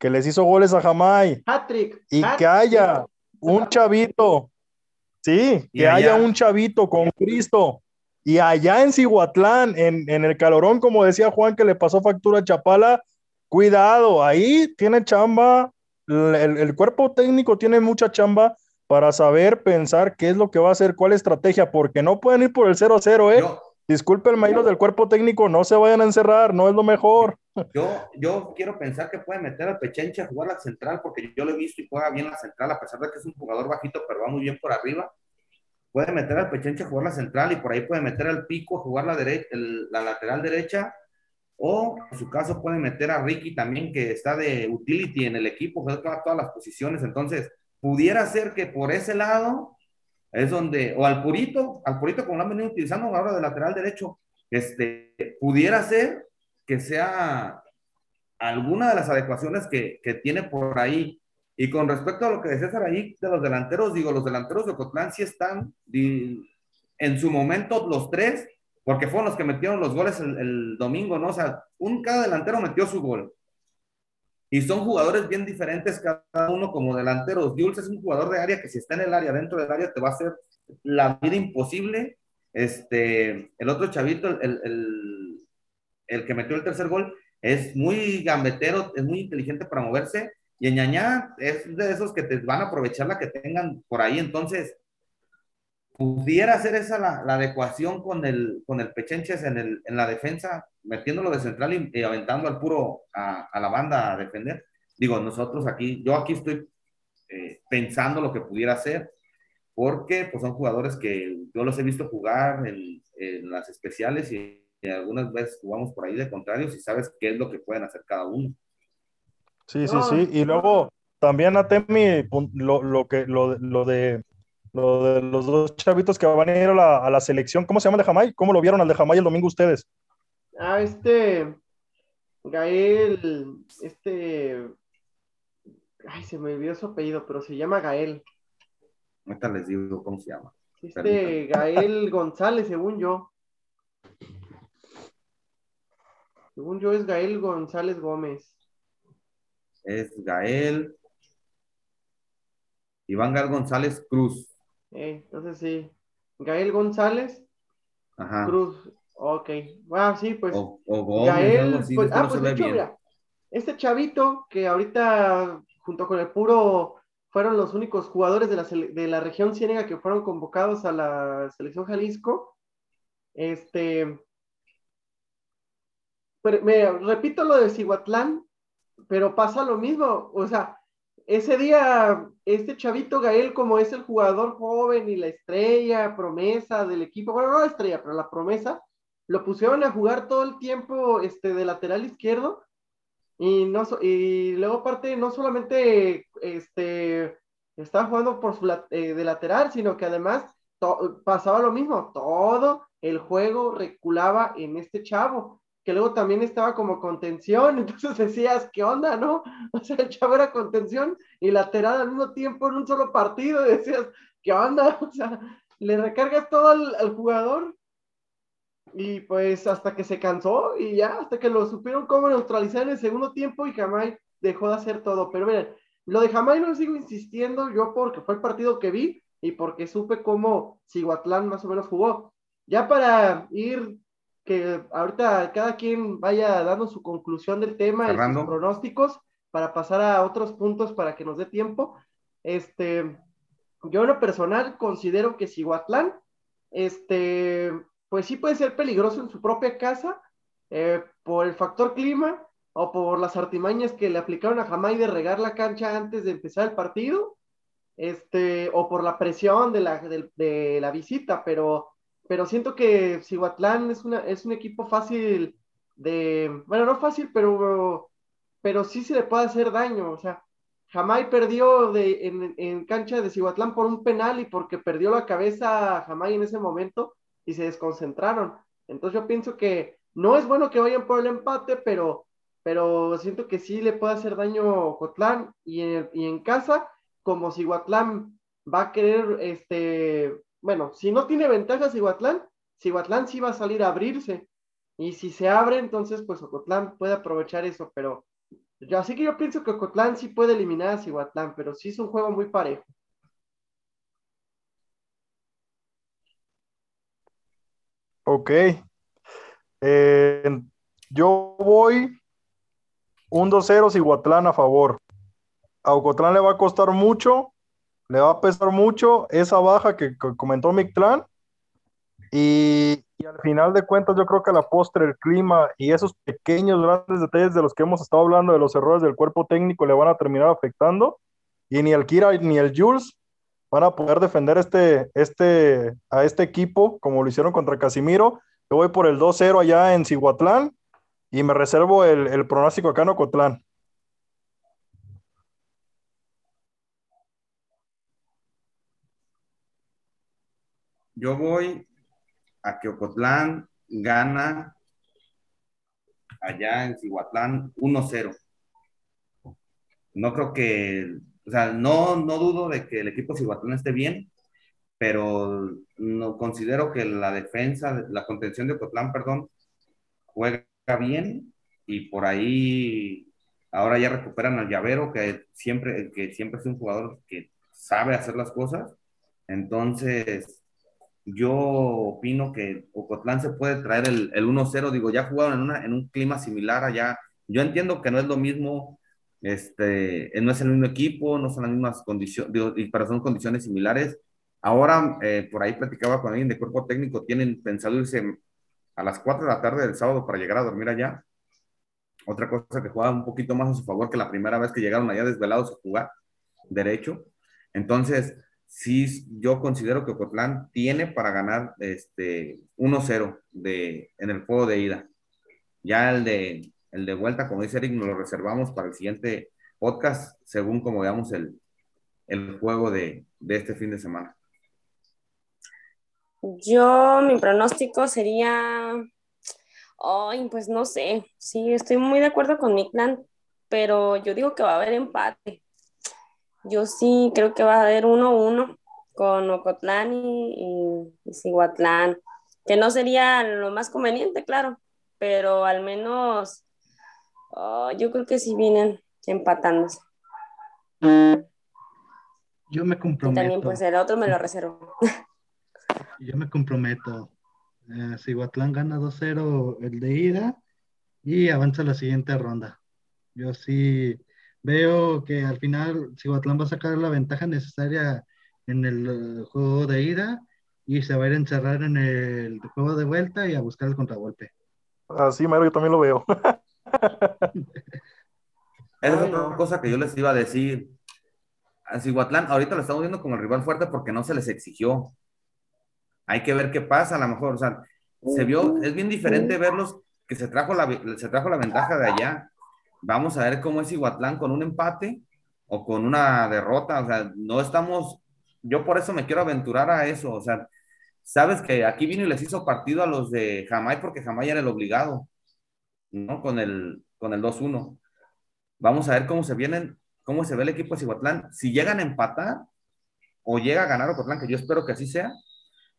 que les hizo goles a Jamai. Patrick. Y que haya un chavito, sí, que haya un chavito con Cristo. Y allá en Cihuatlán, en, en el calorón, como decía Juan, que le pasó factura a Chapala, Cuidado, ahí tiene chamba, el, cuerpo técnico tiene mucha chamba para saber pensar qué es lo que va a hacer, cuál estrategia, porque no pueden ir por el 0-0, ¿eh? Disculpe el maíz del cuerpo técnico, no se vayan a encerrar, no es lo mejor. Yo, yo quiero pensar que puede meter al Pechenche a jugar la central, porque yo lo he visto y juega bien la central, a pesar de que es un jugador bajito, pero va muy bien por arriba. Puede meter al Pechenche a jugar la central y por ahí puede meter al Pico a jugar la, derecha, la lateral derecha o en su caso pueden meter a Ricky también, que está de utility en el equipo, que todas, todas las posiciones. Entonces, pudiera ser que por ese lado es donde, o al Purito, al Purito como lo han venido utilizando ahora de lateral derecho, este, pudiera ser que sea alguna de las adecuaciones que, que tiene por ahí. Y con respecto a lo que decía ahí de los delanteros, digo, los delanteros de Cotlán sí están en su momento los tres porque fueron los que metieron los goles el, domingo, ¿no? O sea, un cada delantero metió su gol. Y son jugadores bien diferentes cada uno como delanteros. Jules es un jugador de área que si está en el área, dentro del área, te va a hacer la vida imposible. Este, el otro chavito, el, el, el que metió el tercer gol, es muy gambetero, es muy inteligente para moverse. Y Ñañá es de esos que te van a aprovechar la que tengan por ahí. Entonces, pudiera hacer esa la, adecuación con el, con el Pechenches en, el, en la defensa, metiéndolo de central y, aventando al puro a, la banda a defender. Digo, nosotros aquí, yo aquí estoy eh, pensando lo que pudiera hacer, porque pues son jugadores que yo los he visto jugar en, en las especiales y, algunas veces jugamos por ahí de contrario si sabes qué es lo que pueden hacer cada uno. Sí, sí, sí. Y luego también a Temi, lo, lo que, lo, lo de lo de los dos chavitos que van a ir a la, selección. ¿Cómo se llama el de Jamay? ¿Cómo lo vieron al de Jamay el domingo ustedes? Ah, este. Gael. Este. Ay, se me olvidó su apellido, pero se llama Gael. Ahorita les digo cómo se llama. Este Gael González, según yo. Según yo es Gael González Gómez. Es Gael. Iván Gael González Cruz. Eh, entonces sí. Gael González. Cruz. Ok. Ah, sí, pues. O, Gael. pues, ah, pues de hecho, mira, este chavito que ahorita, junto con el puro, fueron los únicos jugadores de la, de la región Ciénega que fueron convocados a la selección Jalisco. Este. Pero, me repito lo de Cihuatlán, pero pasa lo mismo. O sea, ese día, este chavito Gael, como es el jugador joven y la estrella, promesa del equipo, bueno, no la estrella, pero la promesa, lo pusieron a jugar todo el tiempo este, de lateral izquierdo. Y, no, y luego aparte, no solamente este, estaba jugando por su, eh, de lateral, sino que además pasaba lo mismo, todo el juego reculaba en este chavo que luego también estaba como contención, entonces decías, ¿qué onda, no? O sea, el chavo era contención y lateral al mismo tiempo en un solo partido, decías, ¿qué onda? O sea, le recargas todo al, jugador y pues hasta que se cansó y ya, hasta que lo supieron cómo neutralizar en el segundo tiempo y jamás dejó de hacer todo. Pero miren, Lo de Jamay no sigo insistiendo yo porque fue el partido que vi y porque supe cómo Cihuatlán más o menos jugó. Ya para ir, que ahorita cada quien vaya dando su conclusión del tema y sus pronósticos para pasar a otros puntos para que nos dé tiempo. Este, yo en lo personal considero que Cihuatlán, este, pues sí puede ser peligroso en su propia casa eh, por el factor clima o por las artimañas que le aplicaron a Jamay de regar la cancha antes de empezar el partido, este, o por la presión de la, de, la visita, pero, pero siento que Cihuatlán es, un equipo fácil de, bueno, no fácil, pero, pero sí se le puede hacer daño, o sea, Jamay perdió en, en, cancha de Cihuatlán por un penal y porque perdió la cabeza Jamay en ese momento y se desconcentraron. Entonces yo pienso que no es bueno que vayan por el empate, pero, pero siento que sí le puede hacer daño Cotlán y en, y en casa, como Cihuatlán va a querer, este, bueno, si no tiene ventajas Cihuatlán, Cihuatlán sí va a salir a abrirse. Y si se abre, entonces pues Ocotlán puede aprovechar eso, pero yo, así que yo pienso que Ocotlán sí puede eliminar a Cihuatlán, pero sí es un juego muy parejo. Ok. Eh, yo voy un 2-0 Cihuatlán a favor. A Ocotlán le va a costar mucho, le va a pesar mucho esa baja que, comentó Mictlán. Y, y, al final de cuentas, yo creo que la postre, el clima y esos pequeños, grandes detalles de los que hemos estado hablando, de los errores del cuerpo técnico, le van a terminar afectando. Y ni el Kira ni el Jules van a poder defender este, este, a este equipo como lo hicieron contra Casimiro. Yo voy por el 2-0 allá en Cihuatlán y me reservo el, el pronóstico acá en Ocotlán. Yo voy a que Ocotlán gana allá en Cihuatlán 1-0. No creo que, o sea, no, no dudo de que el equipo Cihuatlán esté bien, pero no considero que la defensa, la contención de Ocotlán, perdón, juega bien y por ahí ahora ya recuperan al llavero que siempre, que siempre es un jugador que sabe hacer las cosas. Entonces, yo opino que Ocotlán se puede traer el, el 1-0, digo, ya jugaron en, una, en un clima similar allá. Yo entiendo que no es lo mismo, este, no es el mismo equipo, no son las mismas condiciones, para son condiciones similares. Ahora, eh, por ahí platicaba con alguien de cuerpo técnico, tienen pensado irse a las 4 de la tarde del sábado para llegar a dormir allá. Otra cosa que juega un poquito más a su favor que la primera vez que llegaron allá desvelados a jugar derecho. Entonces, sí yo considero que Ocotlán tiene para ganar este 1-0 de, en el juego de ida. Ya el de, el de vuelta, como dice Eric, nos lo reservamos para el siguiente podcast, según como veamos el, el juego de, de este fin de semana. Yo, mi pronóstico sería, ay, pues no sé, sí, estoy muy de acuerdo con mi plan, pero yo digo que va a haber empate. Yo sí creo que va a haber 1-1 con Ocotlán y, y, que no sería lo más conveniente, claro, pero al menos oh, yo creo que sí vienen empatándose. Yo me comprometo. también pues el otro me lo reservo. Yo me comprometo. Eh, gana 2-0 el de ida y avanza a la siguiente ronda. Yo sí veo que al final Cihuatlán va a sacar la ventaja necesaria en el eh, juego de ida y se va a ir a encerrar en el juego de vuelta y a buscar el contragolpe. Así, Mario, yo también lo veo. Esa es otra cosa que yo les iba a decir. A Cihuatlán, ahorita lo estamos viendo como el rival fuerte porque no se les exigió. Hay que ver qué pasa, a lo mejor, o sea, se vio, es bien diferente verlos que se trajo la, se trajo la ventaja de allá Vamos a ver cómo es Iguatlán con un empate o con una derrota. O sea, no estamos, yo por eso me quiero aventurar a eso. O sea, sabes que aquí vino y les hizo partido a los de Jamay porque Jamay era el obligado, ¿no? Con el, con el 2-1. Vamos a ver cómo se vienen, cómo se ve el equipo de Cihuatlán. Si llegan a empatar o llega a ganar Ocotlán, que yo espero que así sea,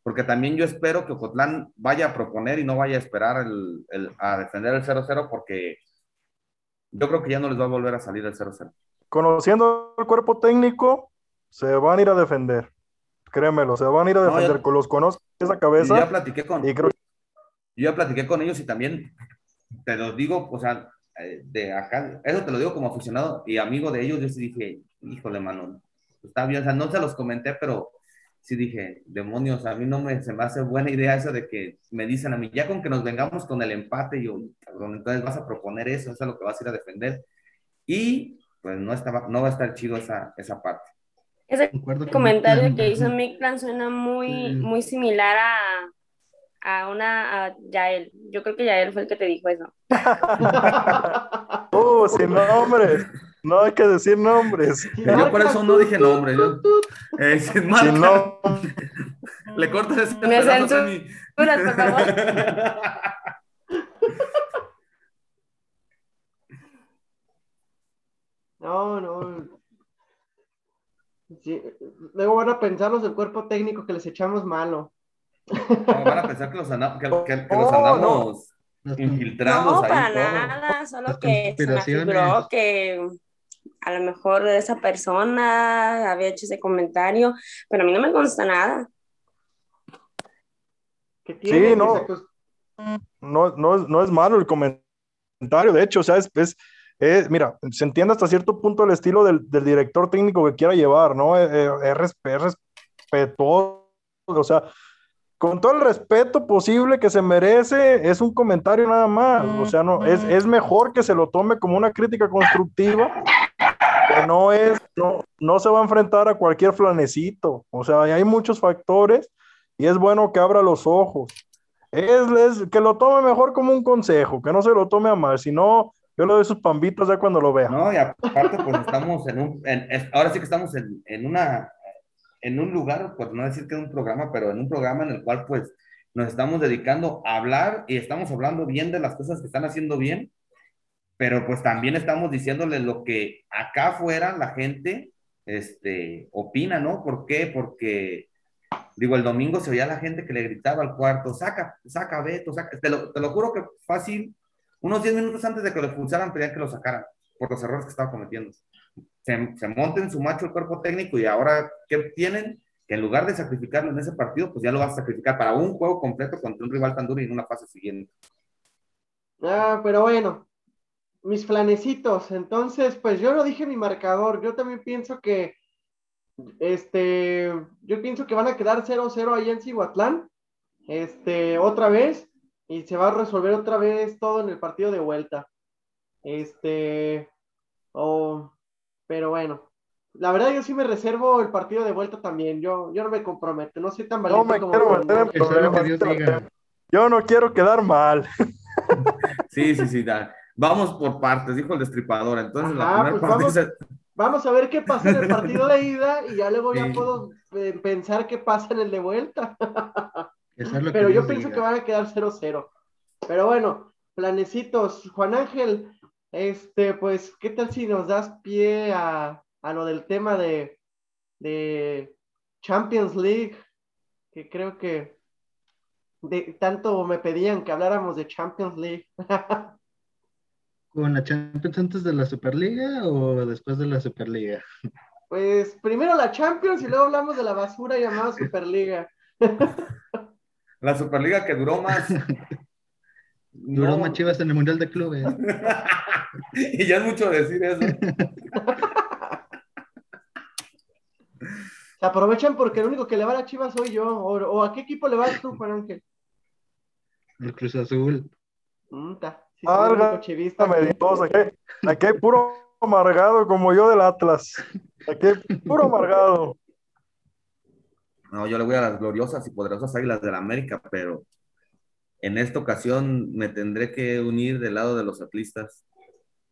porque también yo espero que Ocotlán vaya a proponer y no vaya a esperar el, a defender el 0-0 porque yo creo que ya no les va a volver a salir el 0-0. Conociendo el cuerpo técnico, se van a ir a defender. Créemelo, se van a ir a No, defender. ya- Con los conozco esa cabeza. ya platiqué con, Y creo yo ya platiqué con ellos y también te lo digo, o sea, eh, de acá, eso te lo digo como aficionado y amigo de ellos, yo sí dije, híjole, mano, está bien, o sea, no se los comenté, pero sí dije, demonios, a mí no me, se me hace buena idea eso de que me dicen a mí, ya con que nos vengamos con el empate, yo, cabrón, entonces vas a proponer eso, eso es lo que vas a ir a defender. Y pues no, estaba, no va a estar chido esa, esa parte. Ese con comentario que hizo Miklan suena muy, muy similar a, a una a Yael. Yo creo que Yael fue el que te dijo eso. Uh, sin nombres. No hay que decir nombres. Yo por eso no dije nombre, yo, eh, sin marca, Sin nom- le cortas ese Me. Por favor. No, no. Sí, Luego van a pensar los del cuerpo técnico que les echamos malo. No, van a pensar que los, que, que- que los Oh, andamos Las infiltrando No, ahí para todo. nada, solo que se me conspiraciones. figuró que a lo mejor esa persona había hecho ese comentario, pero a mí no me consta nada. Que tienen, no. no, no, es, no es malo el comentario, de hecho, o sea, es, es- es- mira, se entiende hasta cierto punto el estilo del, del director técnico que quiera llevar, ¿no? Eh, eh, Es, res- es respetuoso, o sea, con todo el respeto posible que se merece, es un comentario nada más, o sea, no, es, es mejor que se lo tome como una crítica constructiva, no es, no, no se va a enfrentar a cualquier flanecito, o sea, hay muchos factores y es bueno que abra los ojos. Es, es que lo tome mejor como un consejo, que no se lo tome a mal, si no, yo le doy sus pambitos ya cuando lo vea. No, y aparte, pues estamos en un, en- ahora sí que estamos en, en una, en un lugar, por no decir que es un programa, pero en un programa en el cual pues nos estamos dedicando a hablar y estamos hablando bien de las cosas que están haciendo bien, pero pues también estamos diciéndole lo que acá afuera la gente, este, opina, ¿no? ¿Por qué? Porque, digo, el domingo se oía la gente que le gritaba al cuarto, saca, saca, Beto, saca, te lo, te lo juro que fácil, unos 10 minutos antes de que lo expulsaran pedían que lo sacaran por los errores que estaba cometiendo. Se, se monta en su macho el cuerpo técnico y ahora, ¿qué tienen? Que en lugar de sacrificarlo en ese partido, pues ya lo vas a sacrificar para un juego completo contra un rival tan duro y en una fase siguiente. Ah, pero bueno, mis flanecitos. Entonces, pues yo no dije mi marcador. Yo también pienso que, este, yo pienso que van a quedar 0-0 ahí en Cihuatlán, este, otra vez, y se va a resolver otra vez todo en el partido de vuelta. Este, oh, pero bueno. La verdad, yo sí me reservo el partido de vuelta también. Yo, yo no me comprometo, no soy tan No valiente me como quiero meter en lo problemas. Yo no quiero quedar mal. Sí, sí, sí. da. Vamos por partes, dijo el destripador. Entonces, la Ajá, pues parte vamos. se- Vamos a ver qué pasa en el partido de ida y ya luego ya puedo eh, pensar qué pasa en el de vuelta. Lo que Pero yo pienso que van a quedar 0-0. Pero bueno, planecitos. Juan Ángel, este, pues, ¿qué tal si nos das pie a, a lo del tema de, de Champions League? Que creo que de, tanto me pedían que habláramos de Champions League. ¿Con la Champions antes de la Superliga o después de la Superliga? Pues primero la Champions y luego hablamos de la basura llamada Superliga. La Superliga que duró más. Duró No. más chivas en el Mundial de Clubes. y ya es mucho decir eso. Se aprovechan porque el único que le va a la Chivas soy yo. O, o a qué equipo le vas tú, Juan Ángel? El Cruz Azul. Mm, ta. Álgame. Dios, aquí, aquí hay puro amargado como yo del Atlas. Aquí hay puro amargado. No, yo le voy a las gloriosas y poderosas águilas de la América, pero en esta ocasión me tendré que unir del lado de los atlistas.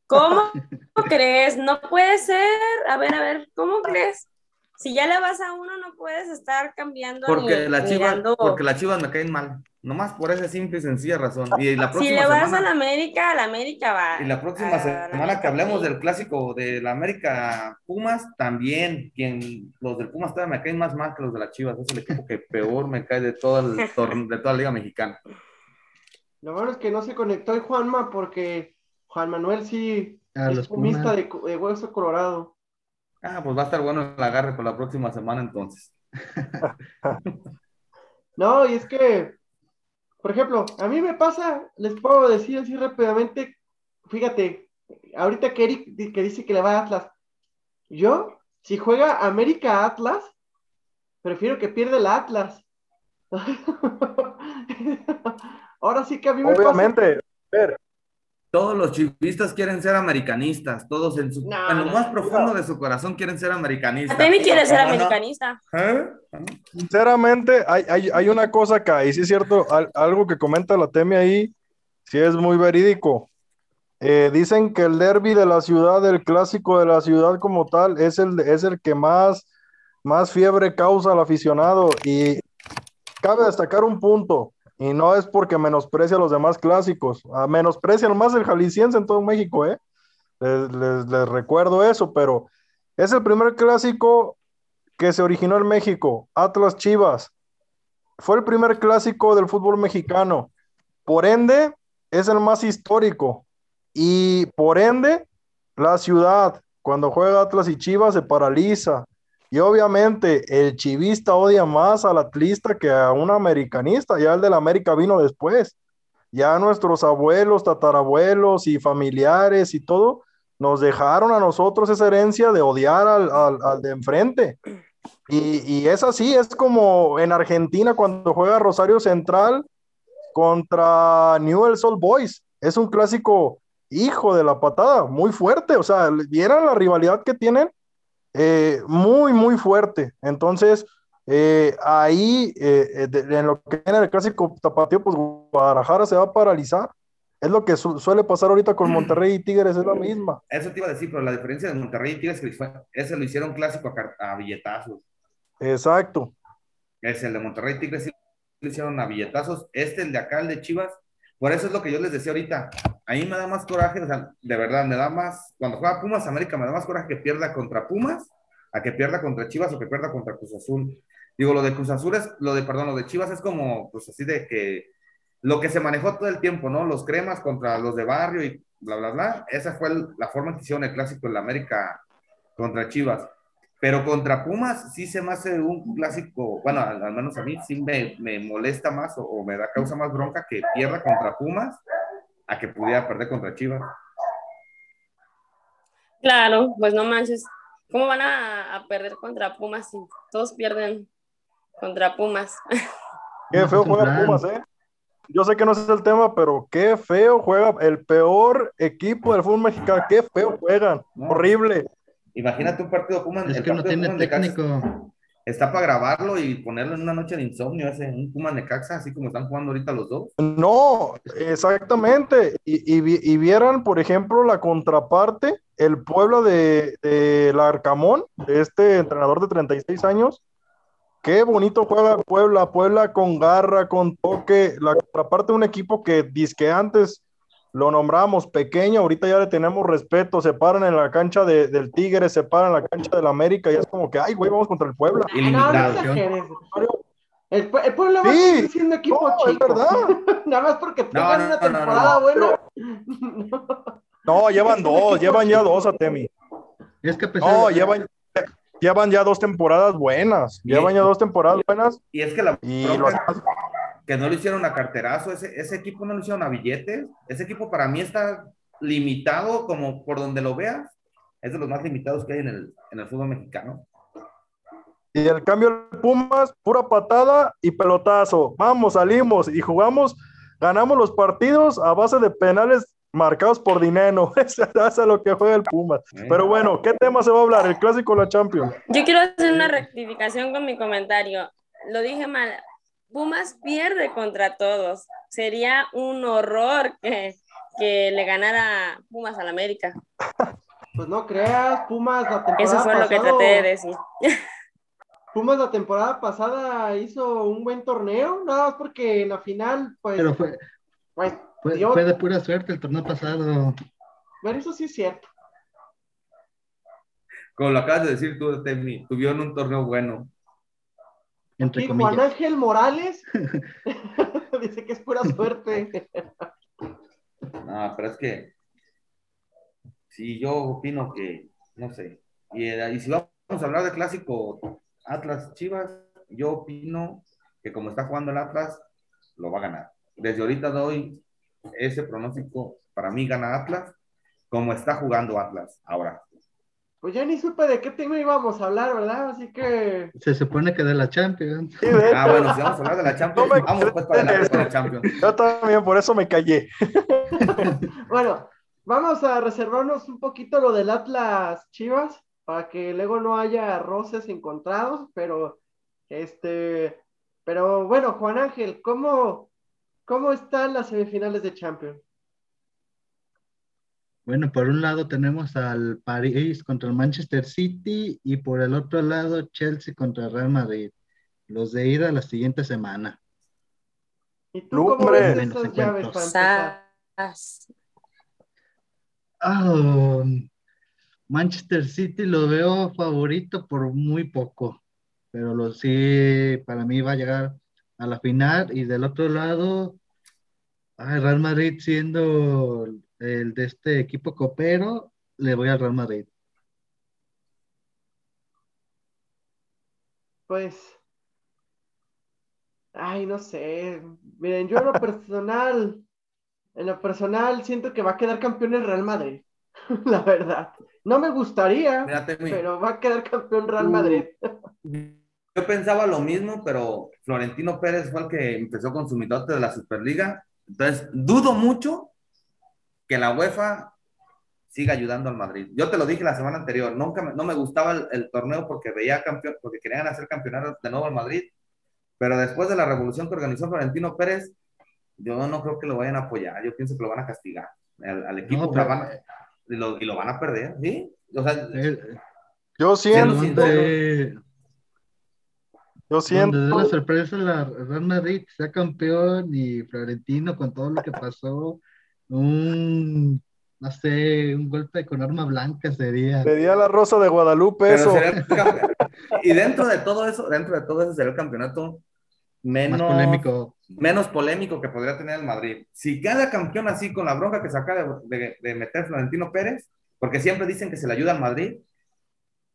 ¿Cómo crees? No puede ser. A ver, a ver, ¿cómo crees? Si ya le vas a uno, no puedes estar cambiando Porque ni las chivas, mirando. porque las chivas me caen mal. Nomás por esa simple y sencilla razón. Y la Si próxima le vas a semana, la América, a la América va. y la próxima a la semana América, que hablemos sí. del clásico de la América Pumas, también, quien los del Pumas todavía me caen más mal que los de las Chivas. Es el equipo que peor me cae de todo el de toda la Liga Mexicana. Lo bueno es que no se conectó el Juanma porque Juan Manuel sí, A Es los pumista de, de hueso colorado. Ah, pues va a estar bueno el agarre por la próxima semana entonces. No, y es que, por ejemplo, a mí me pasa, les puedo decir así rápidamente, fíjate, ahorita que Eric que dice que le va a Atlas, yo, si juega América Atlas, prefiero que pierda el Atlas. Ahora sí que a mí me pasa. Obviamente, Todos los chivistas quieren ser americanistas, todos en, su, No, en lo no, más profundo de su corazón quieren ser americanistas. Temi quiere ser ¿Cómo no? americanista. ¿Eh? sinceramente, hay, hay, hay una cosa que ahí sí es cierto, al- algo que comenta la Temi ahí, sí es muy verídico. Eh, dicen que el derby de la ciudad, el clásico de la ciudad como tal, es el, es el que más, más fiebre causa al aficionado. Y cabe destacar un punto, y no es porque menosprecia a los demás clásicos, a menosprecian más el jalisciense en todo México, ¿eh? Les, les- les recuerdo eso, pero es el primer clásico que se originó en México, Atlas Chivas. Fue el primer clásico del fútbol mexicano. Por ende, es el más histórico. Y por ende, la ciudad, cuando juega Atlas y Chivas, se paraliza. Y obviamente, el chivista odia más al atlista que a un americanista. Ya el del América vino después. Ya nuestros abuelos, tatarabuelos y familiares y todo nos dejaron a nosotros esa herencia de odiar al, al- al de enfrente. Y, y es así, es como en Argentina cuando juega Rosario Central contra Newell's Old Boys. Es un clásico hijo de la patada, muy fuerte. O sea, vieran la rivalidad que tienen, eh, muy, muy fuerte. Entonces, eh, ahí, eh, eh, de- en lo que viene el clásico tapatío, pues Guadalajara se va a paralizar. Es lo que su- suele pasar ahorita con Monterrey y Tigres, es la misma. Eso te iba a decir, pero la diferencia de Monterrey y Tigres es que ese lo hicieron clásico a, a billetazos. Exacto. Es el de Monterrey y Tigres sí lo hicieron a billetazos. Este, el de acá, el de Chivas. Por eso es lo que yo les decía ahorita. Ahí me da más coraje, o sea, de verdad, me da más. Cuando juega Pumas América, me da más coraje que pierda contra Pumas a que pierda contra Chivas o que pierda contra Cruz Azul. Digo, lo de Cruz Azul es, lo de, perdón, lo de Chivas es como, pues así de que lo que se manejó todo el tiempo, ¿no? Los cremas contra los de barrio y bla, bla, bla. Esa fue la forma que hicieron el clásico en la América contra Chivas. Pero contra Pumas sí se me hace un clásico, bueno, al, al menos a mí sí me, me molesta más o, o me da causa más bronca que pierda contra Pumas a que pudiera perder contra Chivas. Claro, pues no manches. ¿Cómo van a, a perder contra Pumas si todos pierden contra Pumas? Qué feo pues, juega. Pumas, ¿eh? Yo sé que no es el tema, pero qué feo juega el peor equipo del fútbol mexicano. Qué feo juegan. No. Horrible. Imagínate un partido Pumas. Es el que no tiene Pumas Necaxa técnico. Está para grabarlo y ponerlo en una noche de insomnio, ese, un Pumas Necaxa, así como están jugando ahorita los dos. No, exactamente. Y, y y vieran, por ejemplo, la contraparte, el Puebla de, de Larcamón, de este entrenador de 36 años. Qué bonito juega Puebla, Puebla con garra, con toque. La contraparte de un equipo que disque antes lo nombramos pequeño, ahorita ya le tenemos respeto, se paran en la cancha de- del Tigre, se paran en la cancha del América, y es como que, ay, güey, vamos contra el Puebla. Ah, no, no. El, el pueblo va a Sí. siendo equipo No, es chico. verdad. Nada más porque No, tengan no, una no, no, temporada no. buena. No, llevan dos, llevan ya dos a Temi. Es que No, llevan, llevan ya dos temporadas buenas. Llevan ya dos temporadas buenas. Y es que la Y los- es que no lo hicieron a carterazo, ese, ese equipo no lo hicieron a billetes. Ese equipo para mí está limitado, como por donde lo veas, es de los más limitados que hay en el, en el fútbol mexicano. Y el cambio de Pumas, pura patada y pelotazo. Vamos, salimos y jugamos, ganamos los partidos a base de penales marcados por dinero. Eso es lo que juega el Pumas. ¿eh? Pero bueno, ¿qué tema se va a hablar? ¿El clásico o la Champions? Yo quiero hacer una rectificación con mi comentario. Lo dije mal. Pumas pierde contra todos. Sería un horror que, que le ganara Pumas al América. Pues no creas, Pumas la temporada Eso fue lo que traté de decir. Pumas la temporada pasada hizo un buen torneo, nada más porque en la final, pues, Pero fue, pues, fue de pura suerte el torneo pasado. bueno, eso sí es cierto. Como lo acabas de decir tú, Temi, tuvieron un torneo bueno. Entre Juan comillas. Ángel Morales dice que es pura suerte. No, pero es que sí, yo opino que, no sé. Y, y si vamos a hablar de clásico Atlas Chivas, yo opino que como está jugando el Atlas, lo va a ganar. Desde ahorita doy ese pronóstico, para mí gana Atlas, como está jugando Atlas ahora. Pues ya ni supe de qué tema íbamos a hablar, ¿verdad? Así que. Se supone que de la Champions. ah, bueno, si vamos a hablar de la Champions, vamos pues para la, la Champions. Yo también, por eso me callé. bueno, vamos a reservarnos un poquito lo del Atlas Chivas, para que luego no haya roces encontrados, pero este. Pero bueno, Juan Ángel, ¿cómo, cómo están las semifinales de Champions? Bueno, por un lado tenemos al París contra el Manchester City y por el otro lado Chelsea contra el Real Madrid. Los de ida la siguiente semana. ¿Y tú cómo ves esas llaves ah, Manchester City lo veo favorito por muy poco, pero lo sí, para mí va a llegar a la final y del otro lado, Real Madrid siendo el de este equipo copero, le voy al Real Madrid. Pues, ay, no sé. Miren, yo en lo personal, en lo personal siento que va a quedar campeón el Real Madrid, la verdad. No me gustaría, pero va a quedar campeón Real uh, Madrid. yo pensaba lo mismo, pero Florentino Pérez fue el que empezó con su mitote de la Superliga. Entonces, dudo mucho que la UEFA siga ayudando al Madrid. Yo te lo dije la semana anterior, nunca no me gustaba el, torneo porque veía campeón, porque querían hacer campeonato de nuevo al Madrid, pero después de la revolución que organizó Florentino Pérez, yo no creo que lo vayan a apoyar, yo pienso que lo van a castigar al, equipo y, lo, van a perder, ¿sí? yo siento... Yo siento. la sorpresa, la Real Madrid sea campeón y Florentino con todo lo que pasó, un, no sé, un golpe con arma blanca sería. Sería la Rosa de Guadalupe eso. y dentro de todo eso, dentro de todo eso sería el campeonato menos polémico. menos polémico que podría tener el Madrid. Si cada campeón así con la bronca que saca de, de, meter Florentino Pérez, porque siempre dicen que se le ayuda al Madrid,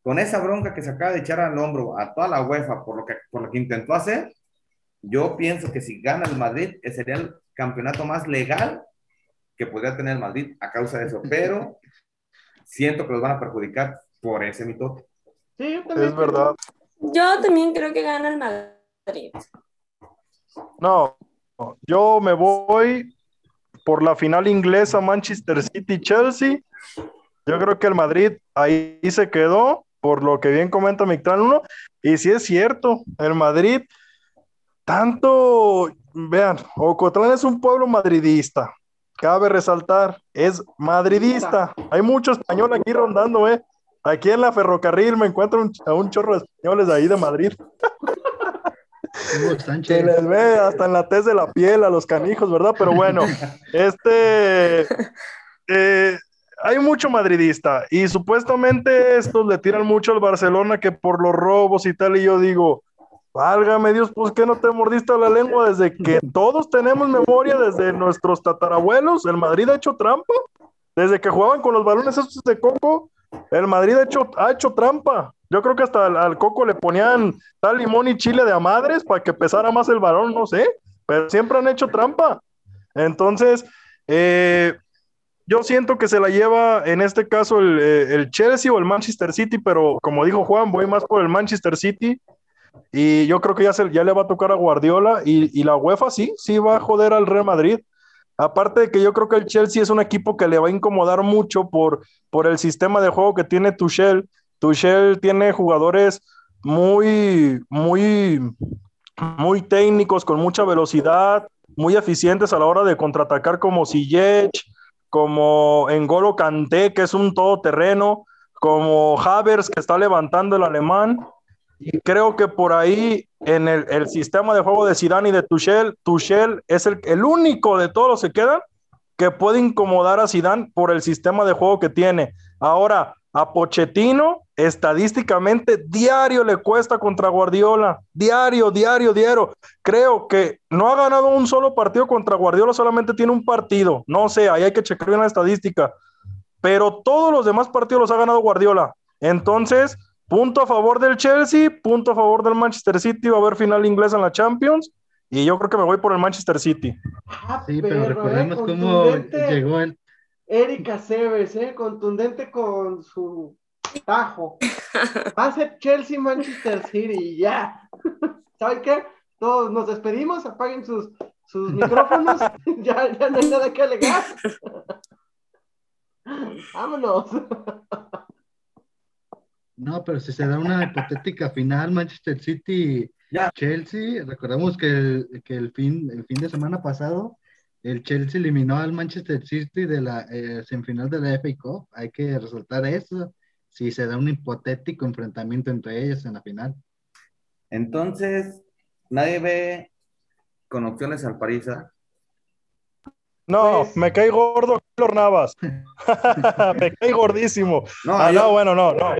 con esa bronca que se acaba de echar al hombro a toda la UEFA por lo que, por lo que intentó hacer, yo pienso que si gana el Madrid, sería el campeonato más legal que podría tener el Madrid a causa de eso, pero siento que los van a perjudicar por ese mitote. Sí, Es verdad. Yo también creo que gana el Madrid. No, yo me voy por la final inglesa Manchester City-Chelsea. Yo creo que el Madrid ahí se quedó, por lo que bien comenta Mictran 1. Y si es cierto, el Madrid, tanto, vean, Ocotlán es un pueblo madridista, cabe resaltar, es madridista. Hay mucho español aquí rondando, ¿eh? Aquí en la ferrocarril me encuentro a un chorro de españoles ahí de Madrid. Se les ve hasta en la tez de la piel a los canijos, ¿verdad? Pero bueno, este. Eh, hay mucho madridista y supuestamente estos le tiran mucho al Barcelona que por los robos y tal. Y yo digo, Válgame Dios, pues que no te mordiste la lengua desde que todos tenemos memoria, desde nuestros tatarabuelos, el Madrid ha hecho trampa, desde que jugaban con los balones estos de coco, el Madrid ha hecho, ha hecho trampa. Yo creo que hasta al, coco le ponían tal limón y chile de a madres para que pesara más el balón, no sé, pero siempre han hecho trampa. Entonces, eh, yo siento que se la lleva en este caso eh, el Chelsea o el Manchester City, pero como dijo Juan, voy más por el Manchester City y yo creo que ya, se, ya le va a tocar a Guardiola y, la UEFA sí, sí va a joder al Real Madrid. Aparte de que yo creo que el Chelsea es un equipo que le va a incomodar mucho por, por el sistema de juego que tiene Tuchel. Tuchel tiene jugadores muy, muy, muy técnicos, con mucha velocidad, muy eficientes a la hora de contraatacar como Ziyech, como Engolo Kanté, que es un todoterreno, como Havers, que está levantando el alemán. Y creo que por ahí en el, sistema de juego de Zidane y de Tuchel, Tuchel es el, el, único de todos los que quedan que puede incomodar a Zidane por el sistema de juego que tiene. Ahora, a Pochettino, estadísticamente, diario le cuesta contra Guardiola. Diario, diario, diario. Creo que no ha ganado un solo partido contra Guardiola, solamente tiene un partido. No sé, ahí hay que checar bien la estadística pero todos los demás partidos los ha ganado Guardiola. Entonces, punto a favor del Chelsea, punto a favor del Manchester City, va a haber final inglesa en la Champions. Y yo creo que me voy por el Manchester City. Ah, Sí, pero perro, recordemos eh, cómo contundente. llegó el. Erika Seves, ¿eh? contundente con su tajo. Va a ser Chelsea Manchester City y ya. ¿Saben qué? Todos nos despedimos, apaguen sus, sus micrófonos, ya, ya no hay nada que alegar. Vámonos. No, pero si se da una hipotética final, Manchester City Ya. Chelsea, recordemos que el, que el fin, el fin de semana pasado el Chelsea eliminó al Manchester City de la eh, semifinal de la FA Cup. Hay que resaltar eso. Si se da un hipotético enfrentamiento entre ellos en la final. Entonces, nadie ve con opciones al París. ¿ah? No, Pues- me cae gordo Keylor Navas. me cae gordísimo. No, Ah, yo, no, bueno, no, no.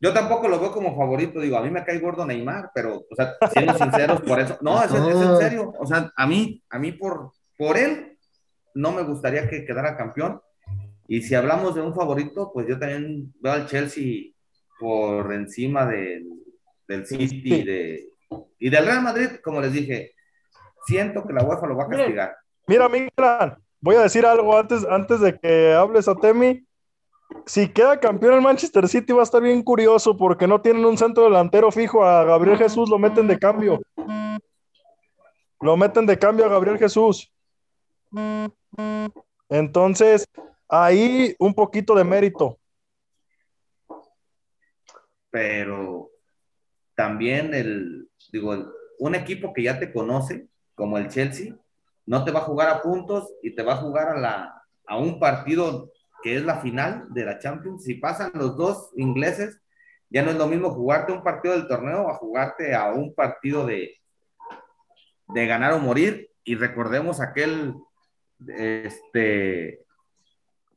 Yo tampoco lo veo como favorito. Digo, a mí me cae gordo Neymar, pero, o sea, siendo sinceros, por eso. No, es, es en serio. O sea, a mí, a mí por, por él, no me gustaría que quedara campeón. Y si hablamos de un favorito, pues yo también veo al Chelsea por encima del, del City y, de, y del Real Madrid, como les dije. Siento que la UEFA lo va a castigar. Mira, Miguel, voy a decir algo antes, antes de que hables a Temi. Si queda campeón el Manchester City va a estar bien curioso porque no tienen un centro delantero fijo. A Gabriel Jesús lo meten de cambio. Lo meten de cambio a Gabriel Jesús. Entonces, ahí un poquito de mérito. pero también el, digo, el- un equipo que ya te conoce, como el Chelsea, no te va a jugar a puntos y te va a jugar a, la, a un partido que es la final de la Champions. Si pasan los dos ingleses, ya no es lo mismo jugarte un partido del torneo a jugarte a un partido de, de ganar o morir. Y recordemos aquel este,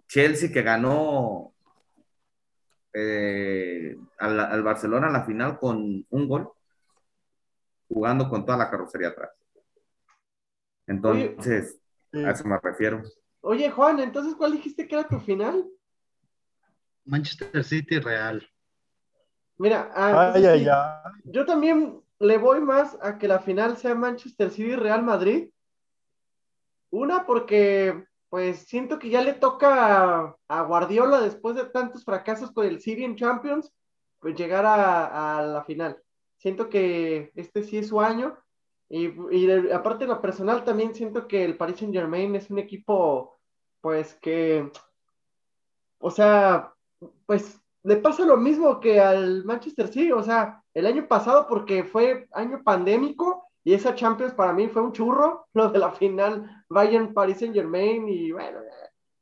Chelsea que ganó eh, al, al Barcelona en la final con un gol, jugando con toda la carrocería atrás. Entonces, a eso me refiero. Oye, Juan, entonces, ¿cuál dijiste que era tu final? Manchester City Real. Mira, ah, Ay, entonces ay, sí, ay. yo también le voy más a que la final sea Manchester City Real Madrid. Una, porque pues siento que ya le toca a, a Guardiola después de tantos fracasos con el City en Champions, pues llegar a, a la final. Siento que este sí es su año. Y, y de- aparte, en lo personal, también siento que el Paris Saint Germain es un equipo, pues que, o sea, pues le pasa lo mismo que al Manchester City, o sea, el año pasado porque fue año pandémico y esa Champions para mí fue un churro, lo de la final Bayern Paris Saint Germain y bueno,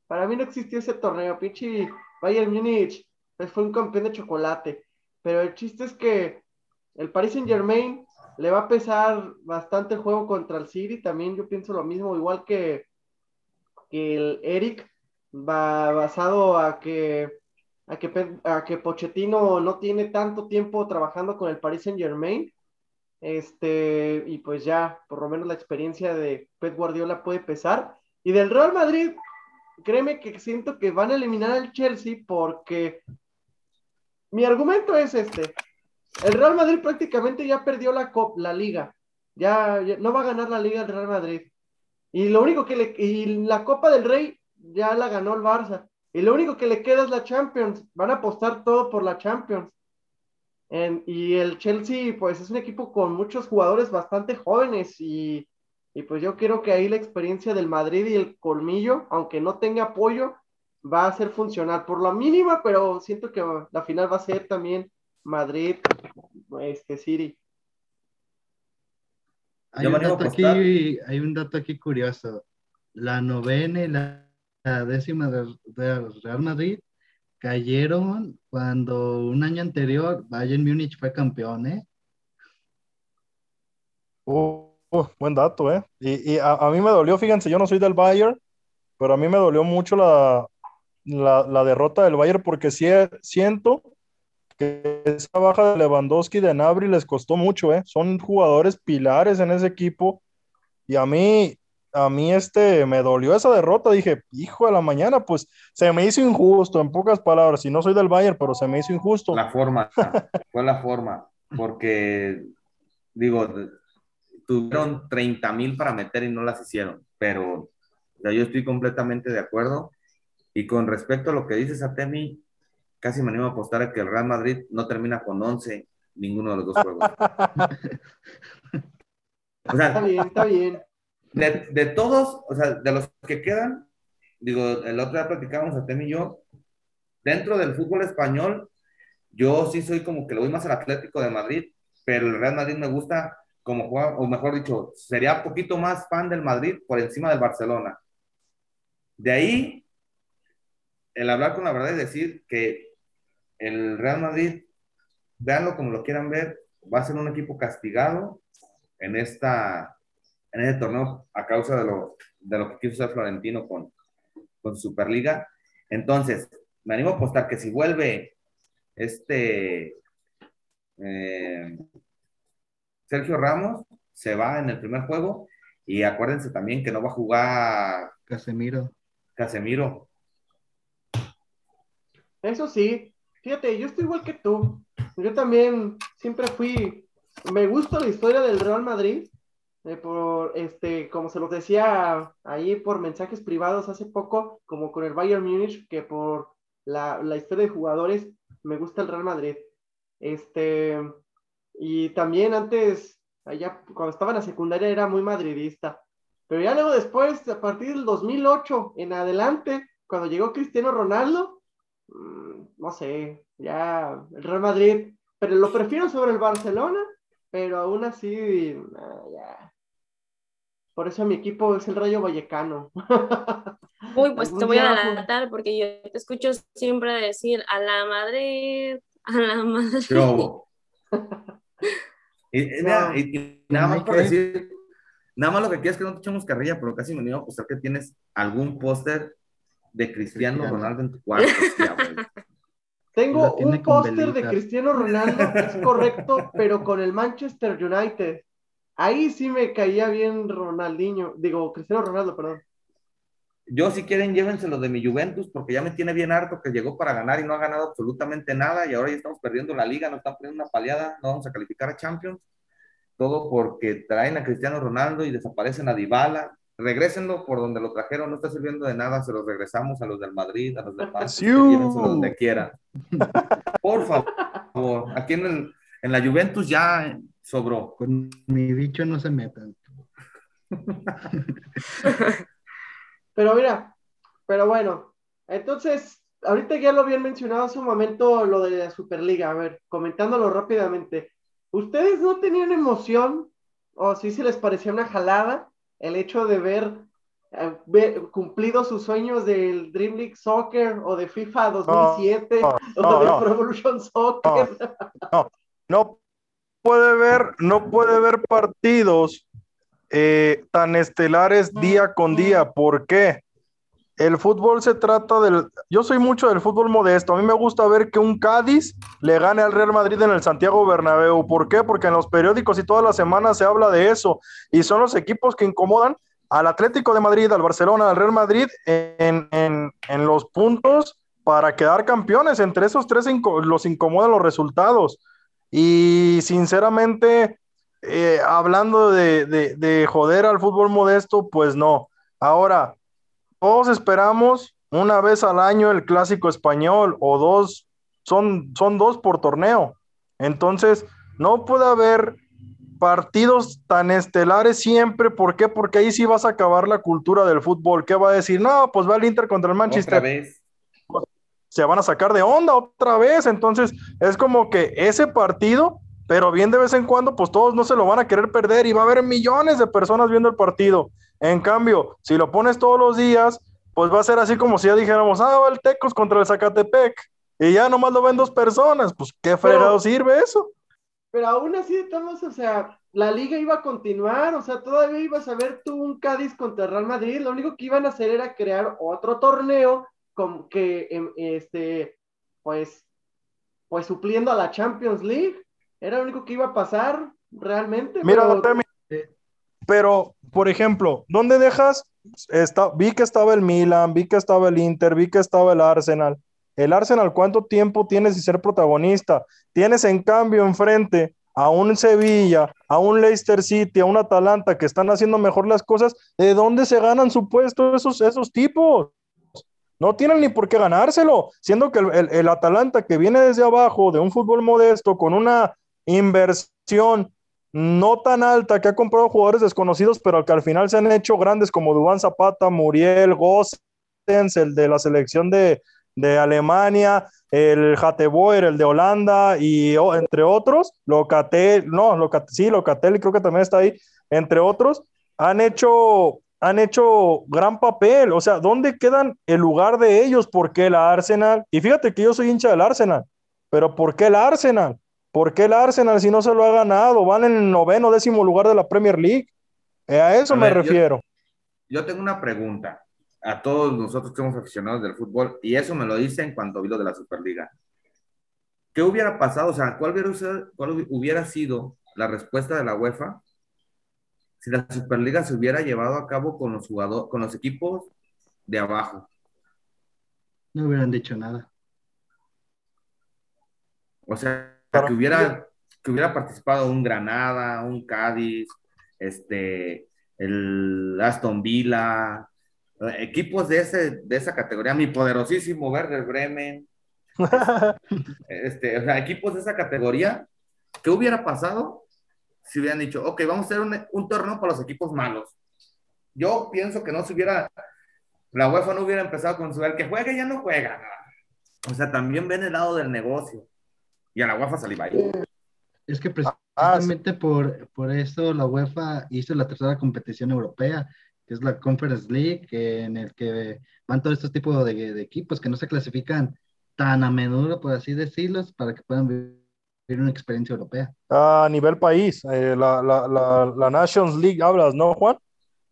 para mí no existió ese torneo, pinche Bayern Múnich, pues fue un campeón de chocolate, pero el chiste es que el Paris Saint Germain le va a pesar bastante el juego contra el City, también yo pienso lo mismo, igual que, que el Eric, va basado a que a que, a que Pochettino no tiene tanto tiempo trabajando con el Paris Saint Germain. Este, y pues ya, por lo menos la experiencia de Pep Guardiola puede pesar. Y del Real Madrid, créeme que siento que van a eliminar al Chelsea porque mi argumento es este. El Real Madrid prácticamente ya perdió la, cop- la liga. Ya, ya no va a ganar la liga el Real Madrid. Y lo único que le, y la Copa del Rey ya la ganó el Barça. Y lo único que le queda es la Champions. Van a apostar todo por la Champions. Y el Chelsea, pues es un equipo con muchos jugadores bastante jóvenes. Y, y pues yo quiero que ahí la experiencia del Madrid y el colmillo, aunque no tenga apoyo, va a ser funcional por la mínima, pero siento que la final va a ser también Madrid, este City. Hay un, dato aquí, hay un dato aquí curioso. La novena y la, la décima del del Real Madrid cayeron cuando un año anterior Bayern Múnich fue campeón, ¿eh? Uh, uh, buen dato, ¿eh? Y, y a, a mí me dolió, fíjense, yo no soy del Bayern, pero a mí me dolió mucho la, la, la derrota del Bayern porque sí, siento esa baja de Lewandowski y de Nabri les costó mucho, ¿eh? Son jugadores pilares en ese equipo y a mí a mí este, me dolió esa derrota. Dije, hijo de la mañana, pues se me hizo injusto, en pocas palabras. Y no soy del Bayern, pero se me hizo injusto. La forma, fue la forma, porque, digo, tuvieron 30 mil para meter y no las hicieron, pero yo estoy completamente de acuerdo. Y con respecto a lo que dices, Atemi, casi me animo a apostar a que el Real Madrid no termina con 11 ninguno de los dos juegos. o sea, está bien, está bien. De, de, todos, o sea, de los que quedan, digo, el otro día platicábamos Atemi y yo, dentro del fútbol español, yo sí soy como que lo voy más al Atlético de Madrid, pero el Real Madrid me gusta como juega, o mejor dicho, sería un poquito más fan del Madrid por encima del Barcelona. De ahí, el hablar con la verdad es decir que el Real Madrid, véanlo como lo quieran ver, va a ser un equipo castigado en esta en este torneo a causa de lo, de lo que quiso hacer Florentino con, con Superliga. Entonces, me animo a apostar que si vuelve este eh, Sergio Ramos, se va en el primer juego y acuérdense también que no va a jugar Casemiro. Casemiro. Eso sí, fíjate, yo estoy igual que tú. Yo también siempre fui, me gusta la historia del Real Madrid, eh, por este, como se los decía ahí por mensajes privados hace poco, como con el Bayern Múnich, que por la, la, historia de jugadores me gusta el Real Madrid. Este, y también antes, allá cuando estaba en la secundaria era muy madridista. Pero ya luego después, a partir del 2008 en adelante, cuando llegó Cristiano Ronaldo, no sé, ya el Real Madrid, pero lo prefiero sobre el Barcelona, pero aún así, ya. Por eso mi equipo es el Rayo Vallecano. Uy, pues te voy a adelantar porque yo te escucho siempre decir a la Madrid, a la Madrid. y, nada más por decir, nada más lo que quieres es que no te echemos carrilla, pero casi me niego a que tienes algún póster de Cristiano Ronaldo en tu cuarto. Tengo un póster de Cristiano Ronaldo, es correcto, pero con el Manchester United. Ahí sí me caía bien Ronaldinho, digo, Cristiano Ronaldo, perdón. Yo, si quieren, llévenselo de mi Juventus, porque ya me tiene bien harto que llegó para ganar y no ha ganado absolutamente nada, y ahora ya estamos perdiendo la liga, nos están poniendo una paliada, no vamos a calificar a Champions. Todo porque traen a Cristiano Ronaldo y desaparecen a Dybala. Regrésenlo por donde lo trajeron, no está sirviendo de nada, se los regresamos a los del Madrid, a los del Manchester, donde quieran. Por favor, aquí en, el, en la Juventus ya sobró. Con mi bicho no se metan. Pero mira, pero bueno, entonces, ahorita ya lo habían mencionado hace un momento lo de la Superliga, a ver, comentándolo rápidamente. ¿Ustedes no tenían emoción o si se les parecía una jalada el hecho de ver, eh, cumplido sus sueños del Dream League Soccer o de FIFA 2007 o de Pro Evolution Soccer? No, no, puede ver, no puede ver partidos eh, tan estelares día con día. ¿Por qué? El fútbol se trata del... Yo soy mucho del fútbol modesto. A mí me gusta ver que un Cádiz le gane al Real Madrid en el Santiago Bernabéu. ¿Por qué? Porque en los periódicos y todas las semanas se habla de eso. Y son los equipos que incomodan al Atlético de Madrid, al Barcelona, al Real Madrid en, en los puntos para quedar campeones. Entre esos tres los incomodan los resultados. Y sinceramente, eh, hablando de, joder al fútbol modesto, pues no. Ahora, todos esperamos una vez al año el clásico español o dos, son, son dos por torneo. Entonces, no puede haber partidos tan estelares siempre. ¿Por qué? Porque ahí sí vas a acabar la cultura del fútbol. ¿Qué va a decir? No, pues va el Inter contra el Manchester. Otra vez. Se van a sacar de onda otra vez. Entonces, es como que ese partido pero bien de vez en cuando, pues todos no se lo van a querer perder y va a haber millones de personas viendo el partido. En cambio, si lo pones todos los días, pues va a ser así como si ya dijéramos, ah, va el Tecos contra el Zacatepec y ya nomás lo ven dos personas, pues qué fregado sirve eso. Pero aún así estamos, o sea, la liga iba a continuar, o sea, todavía ibas a ver tú un Cádiz contra Real Madrid, lo único que iban a hacer era crear otro torneo con que, em, este, pues, pues supliendo a la Champions League era lo único que iba a pasar realmente. Mira, pero, por ejemplo, ¿dónde dejas? Está, vi que estaba el Milan, vi que estaba el Inter, vi que estaba el Arsenal. El Arsenal, ¿cuánto tiempo tienes de ser protagonista? Tienes en cambio enfrente a un Sevilla, a un Leicester City, a un Atalanta que están haciendo mejor las cosas. ¿De dónde se ganan su puesto esos, esos tipos? No tienen ni por qué ganárselo, siendo que el, el Atalanta que viene desde abajo, de un fútbol modesto, con una inversión no tan alta, que ha comprado jugadores desconocidos, pero que al final se han hecho grandes como Dubán Zapata, Muriel, Gossens, el de la selección de, Alemania, el Hateboer, el de Holanda, y entre otros, Locatel, no, Locatel, sí, Locatel creo que también está ahí, entre otros, han hecho, han hecho gran papel. O sea, ¿dónde quedan el lugar de ellos? ¿Por qué el Arsenal? Y fíjate que yo soy hincha del Arsenal, pero ¿por qué el Arsenal? ¿Por qué el Arsenal si no se lo ha ganado? Van en el noveno, décimo lugar de la Premier League. Eh, a eso me refiero. Yo, tengo una pregunta a todos nosotros que somos aficionados del fútbol, y eso me lo dicen cuando vi lo de la Superliga. ¿Qué hubiera pasado? O sea, ¿cuál hubiera, cuál hubiera sido la respuesta de la UEFA si la Superliga se hubiera llevado a cabo con los jugadores, con los equipos de abajo? No hubieran dicho nada. O sea, que hubiera, que hubiera participado un Granada, un Cádiz, este, el Aston Villa, equipos de, ese, de esa categoría, mi poderosísimo Werder Bremen, este, o sea, equipos de esa categoría, ¿qué hubiera pasado si hubieran dicho, ok, vamos a hacer un, un torneo para los equipos malos? Yo pienso que no se hubiera, la UEFA no hubiera empezado con su, el que juegue ya no juega. O sea, también ven el lado del negocio y a la UEFA saliva ahí. Es que ah, precisamente por, por eso la UEFA hizo la tercera competición europea, que es la Conference League, en el que van todos estos tipos de, de, equipos que no se clasifican tan a menudo, por así decirlo, para que puedan vivir una experiencia europea. A nivel país, eh, la, la, la, la, Nations League hablas, ¿no, Juan?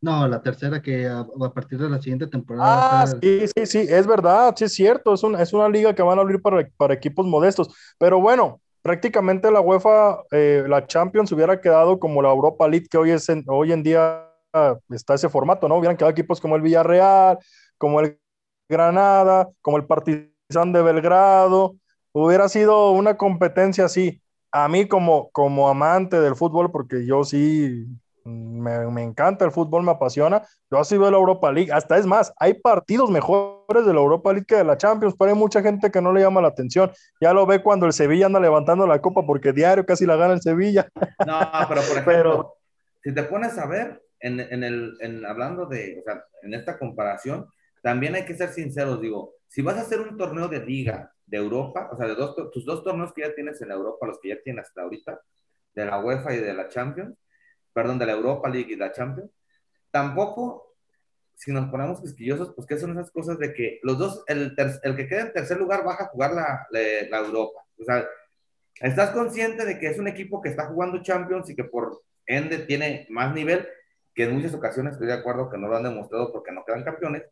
No, la tercera que a, partir de la siguiente temporada. Ah, sí, sí, sí, es verdad, sí es cierto, es, es una liga que van a abrir para, para equipos modestos, pero bueno, prácticamente la UEFA, eh, la Champions hubiera quedado como la Europa League que hoy, es en, hoy en día está ese formato, ¿no? Hubieran quedado equipos como el Villarreal, como el Granada, como el Partizan de Belgrado, hubiera sido una competencia así. A mí como, como amante del fútbol, porque yo sí me, encanta el fútbol, me apasiona. Yo así veo la Europa League. Hasta es más, hay partidos mejores de la Europa League que de la Champions, pero hay mucha gente que no le llama la atención. Ya lo ve cuando el Sevilla anda levantando la copa porque diario casi la gana el Sevilla. No, pero por ejemplo, si te pones a ver, en, en el, en, hablando de, o sea, en esta comparación, también hay que ser sinceros, digo, si vas a hacer un torneo de liga de Europa, o sea, de dos, tus dos torneos que ya tienes en Europa, los que ya tienes hasta ahorita, de la UEFA y de la Champions, perdón, de la Europa League y la Champions, tampoco, si nos ponemos quisquillosos, pues qué son esas cosas de que los dos, el, el que queda en tercer lugar baja a jugar la, la, Europa. O sea, estás consciente de que es un equipo que está jugando Champions y que por ende tiene más nivel, que en muchas ocasiones estoy de acuerdo que no lo han demostrado porque no quedan campeones,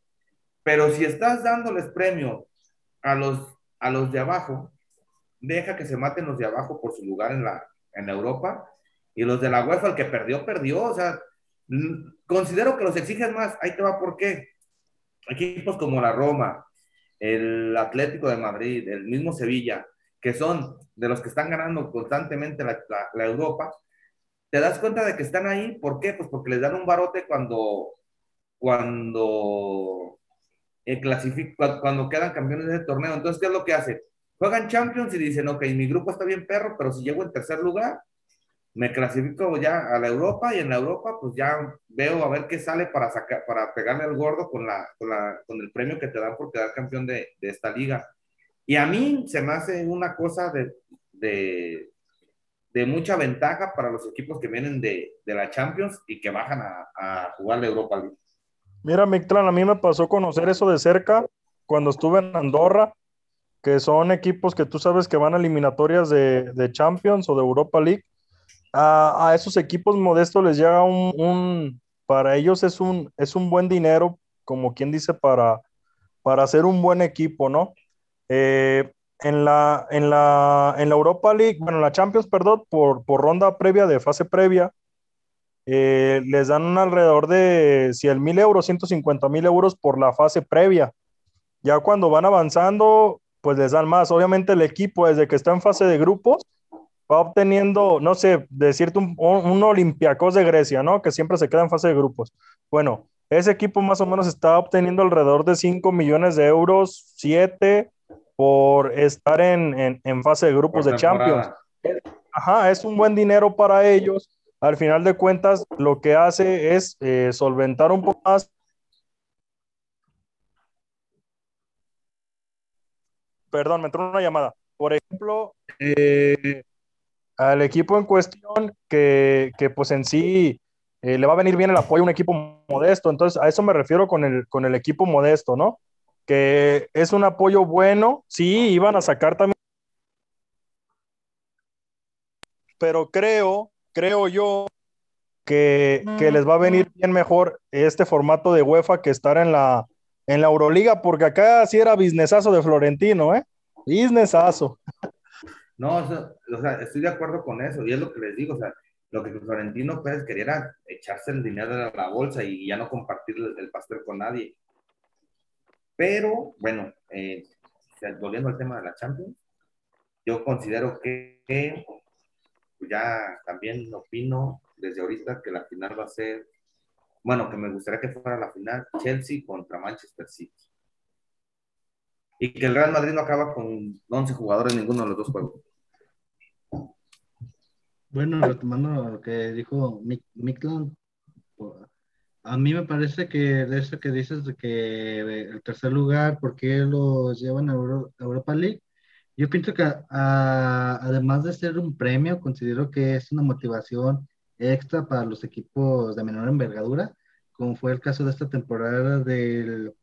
pero si estás dándoles premio a los, a los de abajo, deja que se maten los de abajo por su lugar en la, en Europa y los de la UEFA, el que perdió, perdió. O sea, considero que los exigen más. Ahí te va por qué. Equipos como la Roma, el Atlético de Madrid, el mismo Sevilla, que son de los que están ganando constantemente la, la, Europa, te das cuenta de que están ahí. ¿Por qué? Pues porque les dan un barote cuando, cuando, eh, cuando quedan campeones de torneo. Entonces, ¿qué es lo que hacen? Juegan Champions y dicen, ok, mi grupo está bien perro, pero si llego en tercer lugar, me clasifico ya a la Europa y en la Europa pues ya veo a ver qué sale para sacar, para pegarle al gordo con, la, con, la, con el premio que te dan por quedar campeón de, de, esta liga. Y a mí se me hace una cosa de, de, de mucha ventaja para los equipos que vienen de, la Champions y que bajan a, jugar la Europa League. Mira, Mictlan, a mí me pasó conocer eso de cerca cuando estuve en Andorra, que son equipos que tú sabes que van a eliminatorias de Champions o de Europa League a, esos equipos modestos les llega un, para ellos es un, es un buen dinero, como quien dice, para, para hacer un buen equipo, ¿no? Eh, en, la, en, la, en la Europa League, bueno, en la Champions, perdón, por, por ronda previa, de fase previa, eh, les dan alrededor de 100 mil euros, 150 mil euros por la fase previa. Ya cuando van avanzando, pues les dan más. Obviamente el equipo desde que está en fase de grupos va obteniendo, no sé, decirte un, un Olympiacos de Grecia, ¿no? Que siempre se queda en fase de grupos. Bueno, ese equipo más o menos está obteniendo alrededor de 5 millones de euros, 7 por estar en, en, fase de grupos de Champions. Ajá, es un buen dinero para ellos. Al final de cuentas, lo que hace es eh, solventar un poco más perdón, me entró una llamada. Por ejemplo, eh, al equipo en cuestión que, que pues en sí eh, le va a venir bien el apoyo a un equipo modesto. Entonces, a eso me refiero con el, con el equipo modesto, ¿no? Que es un apoyo bueno. Sí, iban a sacar también. Pero creo, creo yo que, que les va a venir bien mejor este formato de UEFA que estar en la, en la Euroliga, porque acá sí era businessazo de Florentino, ¿eh? Businessazo. No, o sea, estoy de acuerdo con eso, y es lo que les digo, o sea, lo que Florentino Pérez quería era echarse el dinero de la bolsa y ya no compartir el, pastel con nadie. Pero, bueno, eh, volviendo al tema de la Champions, yo considero que ya también opino desde ahorita que la final va a ser bueno, que me gustaría que fuera la final Chelsea contra Manchester City. Y que el Real Madrid no acaba con 11 jugadores en ninguno de los dos juegos. Bueno, retomando lo que dijo Miklan, a mí me parece que de eso que dices de que el tercer lugar, ¿por qué los llevan a Europa League? Yo pienso que además de ser un premio, considero que es una motivación extra para los equipos de menor envergadura, como fue el caso de esta temporada del,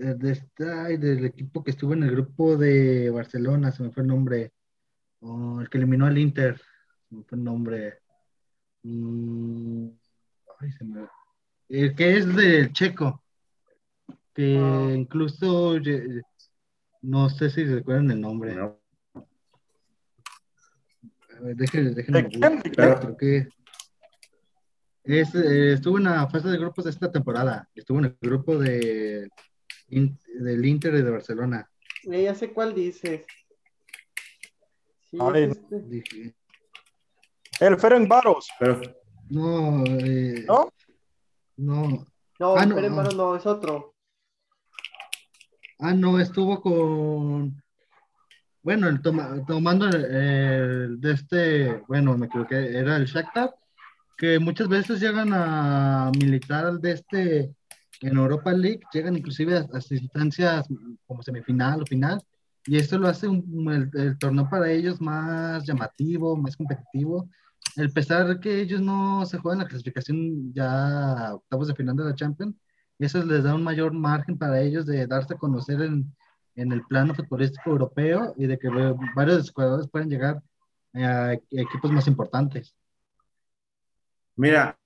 eh, de del equipo que estuvo en el grupo de Barcelona, se me fue el nombre, el que eliminó al Inter, se me fue el nombre. Mm, el que es del Checo, que ah. incluso no sé si recuerdan el nombre. déjenme, déjenme, creo que eh, estuvo en la fase de grupos de esta temporada. Estuvo en el grupo de, del Inter de Barcelona. Eh, ya sé cuál dices. este. El Ferenc Baros. Pero... No, eh, ¿No? No. No, ah, no, no, es otro. Ah, no, estuvo con. Bueno, el tomando el, de este, bueno, me equivoqué, era el Shakhtar que muchas veces llegan a militar de este en Europa League, llegan inclusive a, instancias como semifinal o final, y esto lo hace el, torneo para ellos más llamativo, más competitivo. El pesar que ellos no se juegan la clasificación ya octavos de final de la Champions, eso les da un mayor margen para ellos de darse a conocer en, en el plano futbolístico europeo y de que varios jugadores pueden llegar a equipos más importantes. Mira,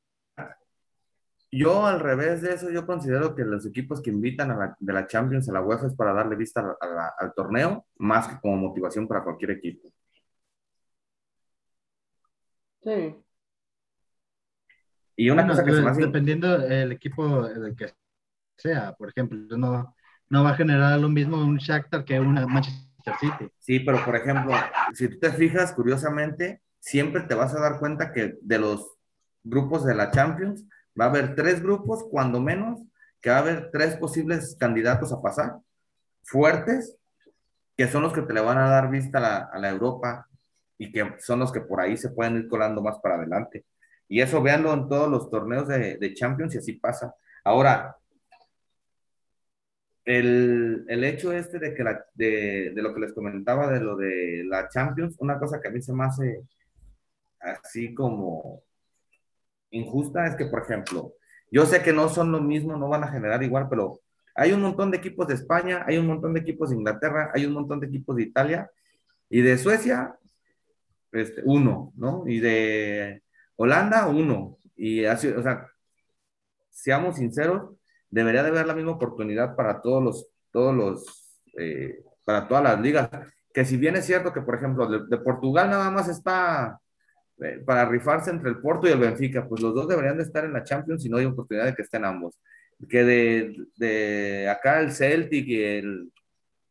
yo al revés de eso, yo considero que los equipos que invitan a la, de la Champions a la UEFA es para darle vista al torneo, más que como motivación para cualquier equipo. Sí. Y una cosa que se me hace... Dependiendo del equipo del que sea, por ejemplo, no, no va a generar lo mismo un Shakhtar que una Manchester City. Sí, pero por ejemplo, si tú te fijas, curiosamente, siempre te vas a dar cuenta que de los grupos de la Champions, va a haber tres grupos, cuando menos, que va a haber tres posibles candidatos a pasar, fuertes, que son los que te le van a dar vista a la, Europa y que son los que por ahí se pueden ir colando más para adelante. Y eso véanlo en todos los torneos de, Champions y así pasa. Ahora, el, hecho este de que de, lo que les comentaba de lo de la Champions, una cosa que a mí se me hace así como injusta es que, por ejemplo, yo sé que no son lo mismo, no van a generar igual, pero hay un montón de equipos de España, hay un montón de equipos de Inglaterra, hay un montón de equipos de Italia y de Suecia, este, uno, ¿no? Y de Holanda, uno. Y así, o sea, seamos sinceros, debería de haber la misma oportunidad para todos los, todos los, eh, para todas las ligas. Que si bien es cierto que, por ejemplo, de Portugal nada más está eh, para rifarse entre el Porto y el Benfica, pues los dos deberían de estar en la Champions y no hay oportunidad de que estén ambos. Que de, de acá el Celtic y el,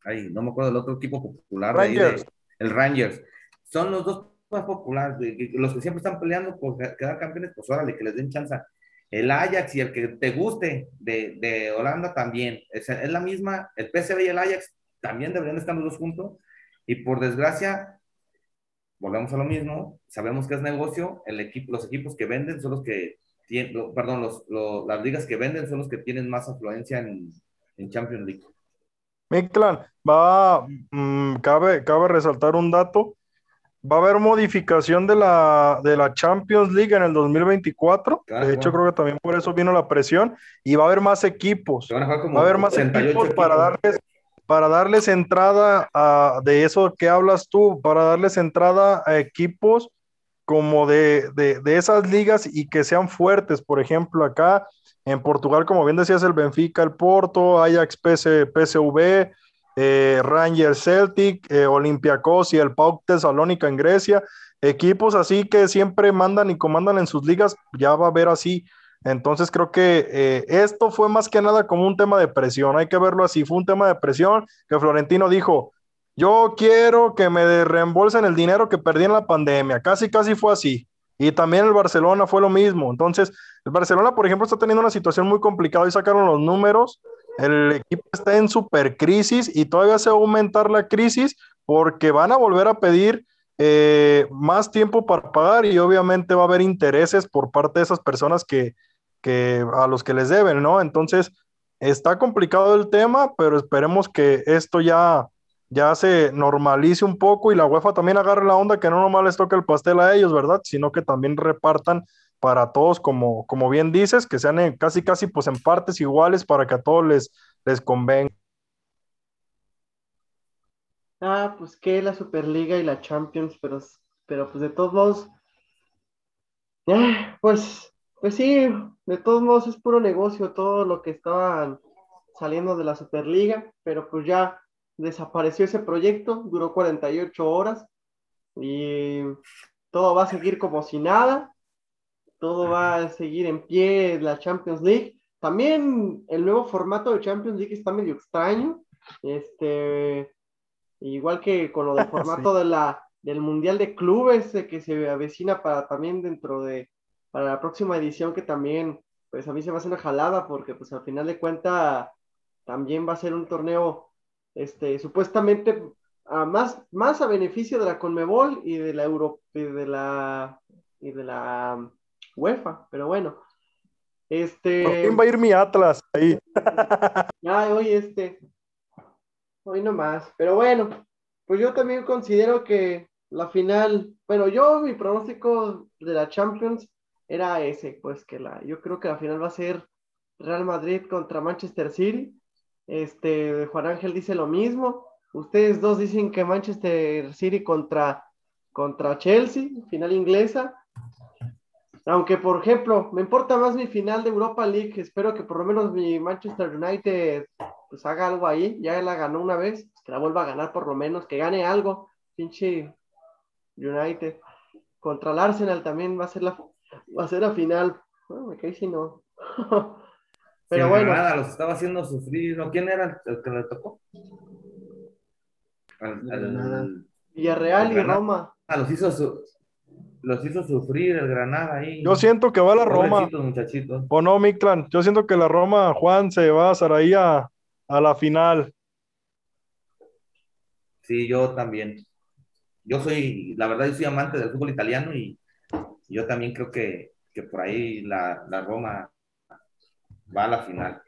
ay, no me acuerdo del otro equipo popular, de- Rangers. el Rangers, son los dos más populares, los que siempre están peleando por quedar campeones, pues órale, que les den chance. El Ajax y el que te guste de, de Holanda también, es, es la misma, el PSV y el Ajax también deberían estar los dos juntos, y por desgracia, volvemos a lo mismo, sabemos que es negocio, el equipo, los equipos que venden son los que tienen, perdón, los, lo- las ligas que venden son los que tienen más afluencia en, en Champions League. Mictlan, va, mm, cabe, cabe resaltar un dato. Va a haber modificación de la, de la Champions League en el 2024. Claro. De hecho, creo que también por eso vino la presión. Y va a haber más equipos. Se van a jugar como Va a haber más 38 equipos para darles, para darles entrada a, de eso que hablas tú, para darles entrada a equipos como de, de, de esas ligas y que sean fuertes. Por ejemplo, acá en Portugal, como bien decías, el Benfica, el Porto, Ajax, PS, PSV, eh, Rangers Celtic, eh, Olympiacos y el PAOK Tesalónica en Grecia. Equipos así que siempre mandan y comandan en sus ligas, ya va a haber así. Entonces creo que eh, esto fue más que nada como un tema de presión, hay que verlo así, fue un tema de presión que Florentino dijo, yo quiero que me reembolsen el dinero que perdí en la pandemia, casi casi fue así. Y también el Barcelona fue lo mismo. Entonces, el Barcelona, por ejemplo, está teniendo una situación muy complicada y sacaron los números. El equipo está en super crisis y todavía se va a aumentar la crisis porque van a volver a pedir eh, más tiempo para pagar y obviamente va a haber intereses por parte de esas personas que, que a los que les deben, ¿no? Entonces, está complicado el tema, pero esperemos que esto ya, ya se normalice un poco y la UEFA también agarre la onda que no nomás les toque el pastel a ellos, ¿verdad? Sino que también repartan para todos, como, como bien dices, que sean en- casi, casi pues en partes iguales para que a todos les, les convenga. Ah, pues que la Superliga y la Champions, pero, pero pues de todos modos, ah, pues, pues sí, de todos modos es puro negocio todo lo que estaban saliendo de la Superliga, pero pues ya desapareció ese proyecto, duró 48 horas y todo va a seguir como si nada, todo va a seguir en pie la Champions League. También el nuevo formato de Champions League está medio extraño, este, igual que con lo del formato de la, del Mundial de Clubes que se avecina para también dentro de, para la próxima edición que también, pues a mí se me hace una jalada porque pues al final de cuentas también va a ser un torneo, este, supuestamente a más, más a beneficio de la Conmebol y de la Euro, y de la, y de la um, UEFA, pero bueno. ¿Por Este, quién va a ir mi Atlas ahí? Ay, hoy este. Hoy no más. Pero bueno, pues yo también considero que la final, bueno, yo mi pronóstico de la Champions era ese, pues que la, yo creo que la final va a ser Real Madrid contra Manchester City. Este, Juan Ángel dice lo mismo. Ustedes dos dicen que Manchester City contra, contra Chelsea, final inglesa. Aunque, por ejemplo, me importa más mi final de Europa League. Espero que por lo menos mi Manchester United pues haga algo ahí. Ya la ganó una vez, que la vuelva a ganar por lo menos, que gane algo. Pinche United. Contra el Arsenal también va a ser la, va a ser la final. Bueno, me caí si no. Pero bueno, Granada los estaba haciendo sufrir. ¿no? ¿Quién era el que le tocó? Al- al-. Villarreal y Granada. Roma. ah, los hizo su- los hizo sufrir el Granada ahí. Yo siento que va la Roma. Muchachitos. ¿O no, Mictlan? Yo siento que la Roma, Juan, se va a hacer ahí a, a la final. Sí, yo también. Yo soy, la verdad, yo soy amante del fútbol italiano y yo también creo que, que por ahí la, la Roma va a la final.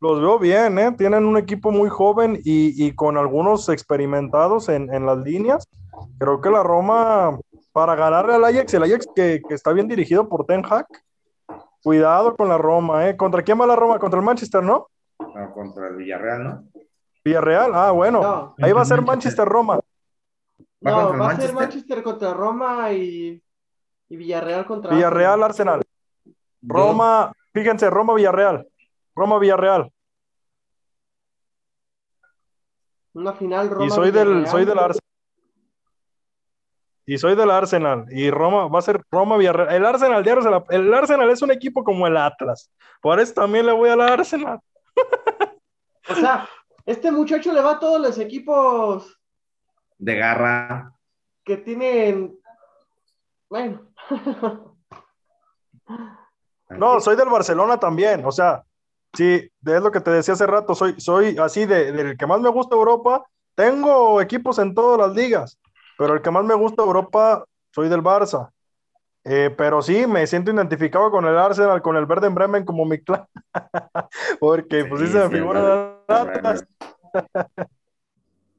Los veo bien, ¿eh? Tienen un equipo muy joven y, y con algunos experimentados en, en las líneas. Creo que la Roma, para ganarle al Ajax, el Ajax que, que está bien dirigido por Ten Hag, cuidado con la Roma, ¿eh? ¿Contra quién va la Roma? Contra el Manchester, ¿no? Ah, Contra el Villarreal, ¿no? Villarreal, ah, bueno. No, Ahí va a ser Manchester. Manchester-Roma. ¿Va no, va a ser Manchester? Manchester contra Roma y, y Villarreal contra Villarreal, Arsenal. Roma, fíjense, Roma-Villarreal. Roma-Villarreal. Una final Roma. Y soy del, Villarreal. soy del Arsenal. y soy del Arsenal y Roma va a ser Roma Villarreal. El Arsenal, el Arsenal es un equipo como el Atlas. Por eso también le voy al Arsenal. O sea, este muchacho le va a todos los equipos de garra que tienen bueno. no, soy del Barcelona también, o sea, sí, es lo que te decía hace rato, soy, soy así de, del que más me gusta Europa. Tengo equipos en todas las ligas, pero el que más me gusta Europa, soy del Barça. Eh, pero sí, me siento identificado con el Arsenal, con el Verde Bremen como mi clan. Porque pues sí, se me figura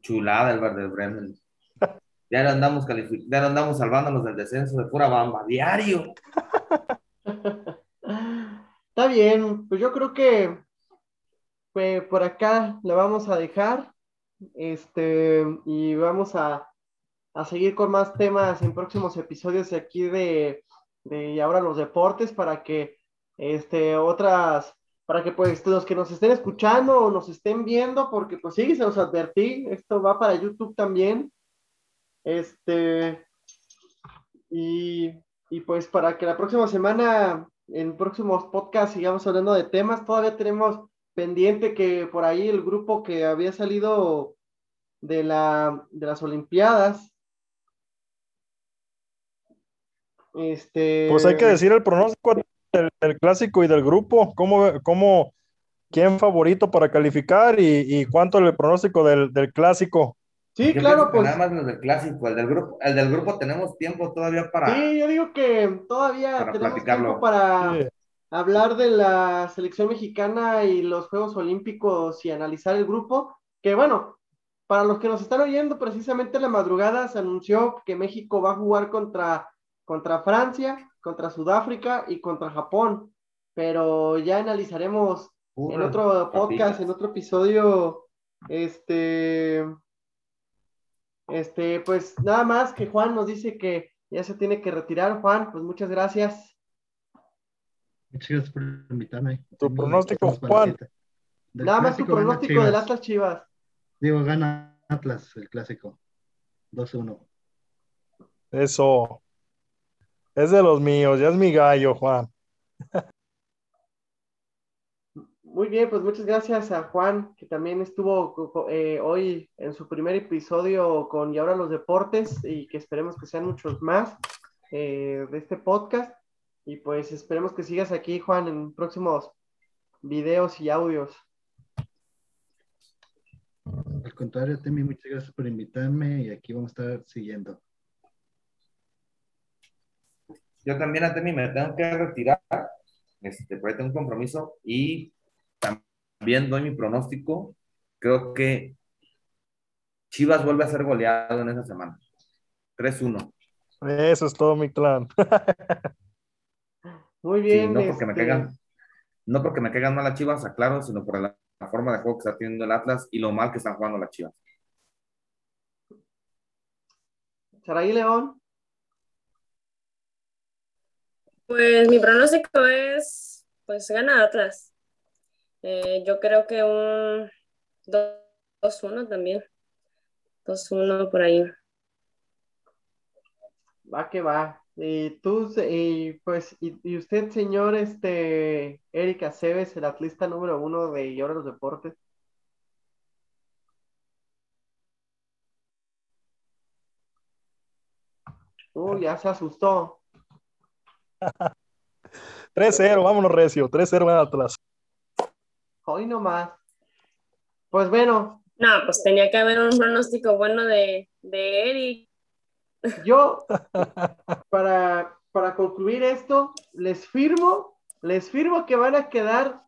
Chulada el Verde Bremen. Ya andamos ya andamos salvándonos del descenso de pura bamba, diario. Está bien, pues yo creo que pues, por acá le vamos a dejar. Este, y vamos a, a seguir con más temas en próximos episodios de aquí de, de ahora los deportes para que este otras para que pues los que nos estén escuchando o nos estén viendo porque pues sí se los advertí esto va para YouTube también este y, y pues para que la próxima semana en próximos podcasts sigamos hablando de temas todavía tenemos pendiente que por ahí el grupo que había salido de, la, de las Olimpiadas. Este... Pues hay que decir el pronóstico del, clásico y del grupo, cómo, cómo, quién favorito para calificar y, cuánto el pronóstico del, clásico. Sí, claro, pues. Nada más los del clásico, el del grupo, el del grupo tenemos tiempo todavía para. Sí, yo digo que todavía tenemos tiempo para, hablar de la selección mexicana y los Juegos Olímpicos y analizar el grupo, que bueno, para los que nos están oyendo, precisamente la madrugada se anunció que México va a jugar contra, contra Francia, contra Sudáfrica y contra Japón, pero ya analizaremos en otro podcast, en otro episodio, este, este, pues nada más que Juan nos dice que ya se tiene que retirar, Juan, pues muchas gracias. Muchas gracias por invitarme. Tu pronóstico, Juan. Nada más tu pronóstico del Atlas Chivas. Digo, gana Atlas, el clásico. 2-1. Eso. Es de los míos, ya es mi gallo, Juan. Muy bien, pues muchas gracias a Juan, que también estuvo eh, hoy en su primer episodio con Y ahora los deportes y que esperemos que sean muchos más eh, de este podcast. Y pues esperemos que sigas aquí, Juan, en próximos videos y audios. Al contrario, Temi, muchas gracias por invitarme y aquí vamos a estar siguiendo. Yo también a Temi me tengo que retirar, este, porque tengo un compromiso y también doy mi pronóstico. Creo que Chivas vuelve a ser goleado en esa semana. 3-1. Eso es todo mi clan. Muy bien. no, porque me este, caigan, no porque me caigan mal las Chivas, aclaro, sino por la, forma de juego que está teniendo el Atlas y lo mal que están jugando las Chivas. Saraí León. Pues mi pronóstico es, pues gana Atlas. Eh, yo creo que un 2-1 también. 2-1 por ahí. Va que va. Y tú, y pues, y, usted, señor, este, Erika Cebes, el atlista número uno de Y ahora los deportes. Uy, ya se asustó. 3-0, vámonos, Recio. 3-0 en Atlas. Hoy nomás. Pues bueno. No, pues tenía que haber un pronóstico bueno de, de Eric. Yo, para, para concluir esto, les firmo, les firmo que van a quedar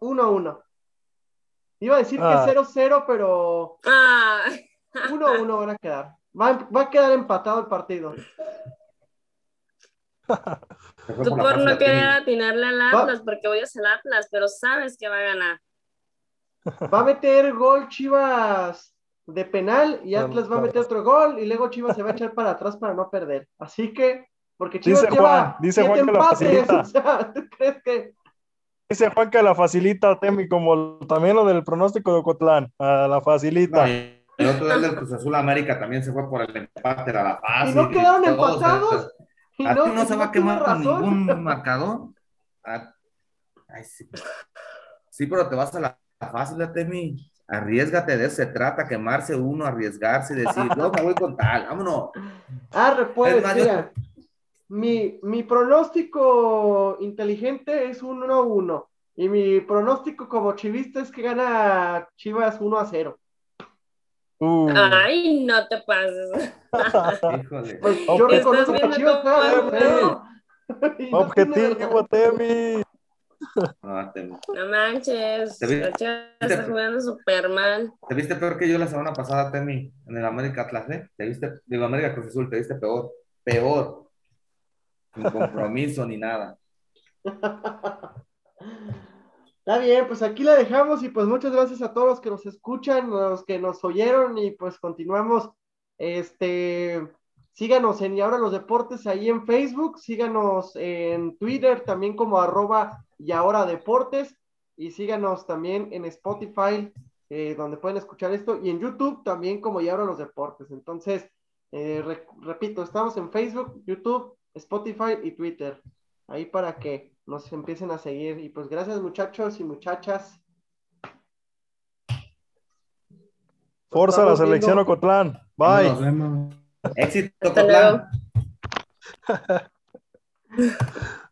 1-1. Iba a decir que 0-0, ah. pero 1-1 ah. van a quedar. Va, va, a quedar empatado el partido. Tú por no querer atinarle al Atlas, porque voy a hacer Atlas, pero sabes que va a ganar. Va a meter gol Chivas de penal y Atlas va a meter otro gol y luego Chivas se va a echar para atrás para no perder. Así que, porque Chivas dice Juan, dice Juan que la facilita. crees que? Dice Juan que la facilita, Temi, como también lo del pronóstico de Ocotlán, a la facilita. El otro del Cruz Azul América también se fue por el empate, era la fácil. Y no quedaron empatados. ¿A ti no se va a quemar con ningún marcador? Ah, ay, sí. Sí, pero te vas a la fácil, Temi. Arriesgate, de eso se trata, quemarse uno, arriesgarse y decir, yo me voy con tal, vámonos. Ah, pues, yo- mira. Mi, mi pronóstico inteligente es 1-1. Y mi pronóstico como chivista es que gana Chivas 1 a 0. Uh, Ay, no te pases. Híjole. Pues yo Estás reconozco que viendo Chivas no objetivo. Temi. Ah, Temi. No manches. Te vi- La Chivas está jugando súper mal. ¿Te viste peor que yo la semana pasada, Temi, en el América Atlas, eh? ¿Te viste, digo, América Cruz Azul, te viste peor, peor. Sin compromiso ni nada. Está bien, pues aquí la dejamos y pues muchas gracias a todos los que nos escuchan, los que nos oyeron y pues continuamos. Este, síganos en Y ahora los deportes ahí en Facebook, síganos en Twitter también como arroba y ahora deportes y síganos también en Spotify eh, donde pueden escuchar esto y en YouTube también como y ahora los deportes. Entonces, eh, re- repito, estamos en Facebook, YouTube, Spotify y Twitter. Ahí para que nos empiecen a seguir. Y pues gracias muchachos y muchachas. Forza la selección viendo. Ocotlán. Bye. Nos vemos. Éxito, Hasta Cotlán. luego.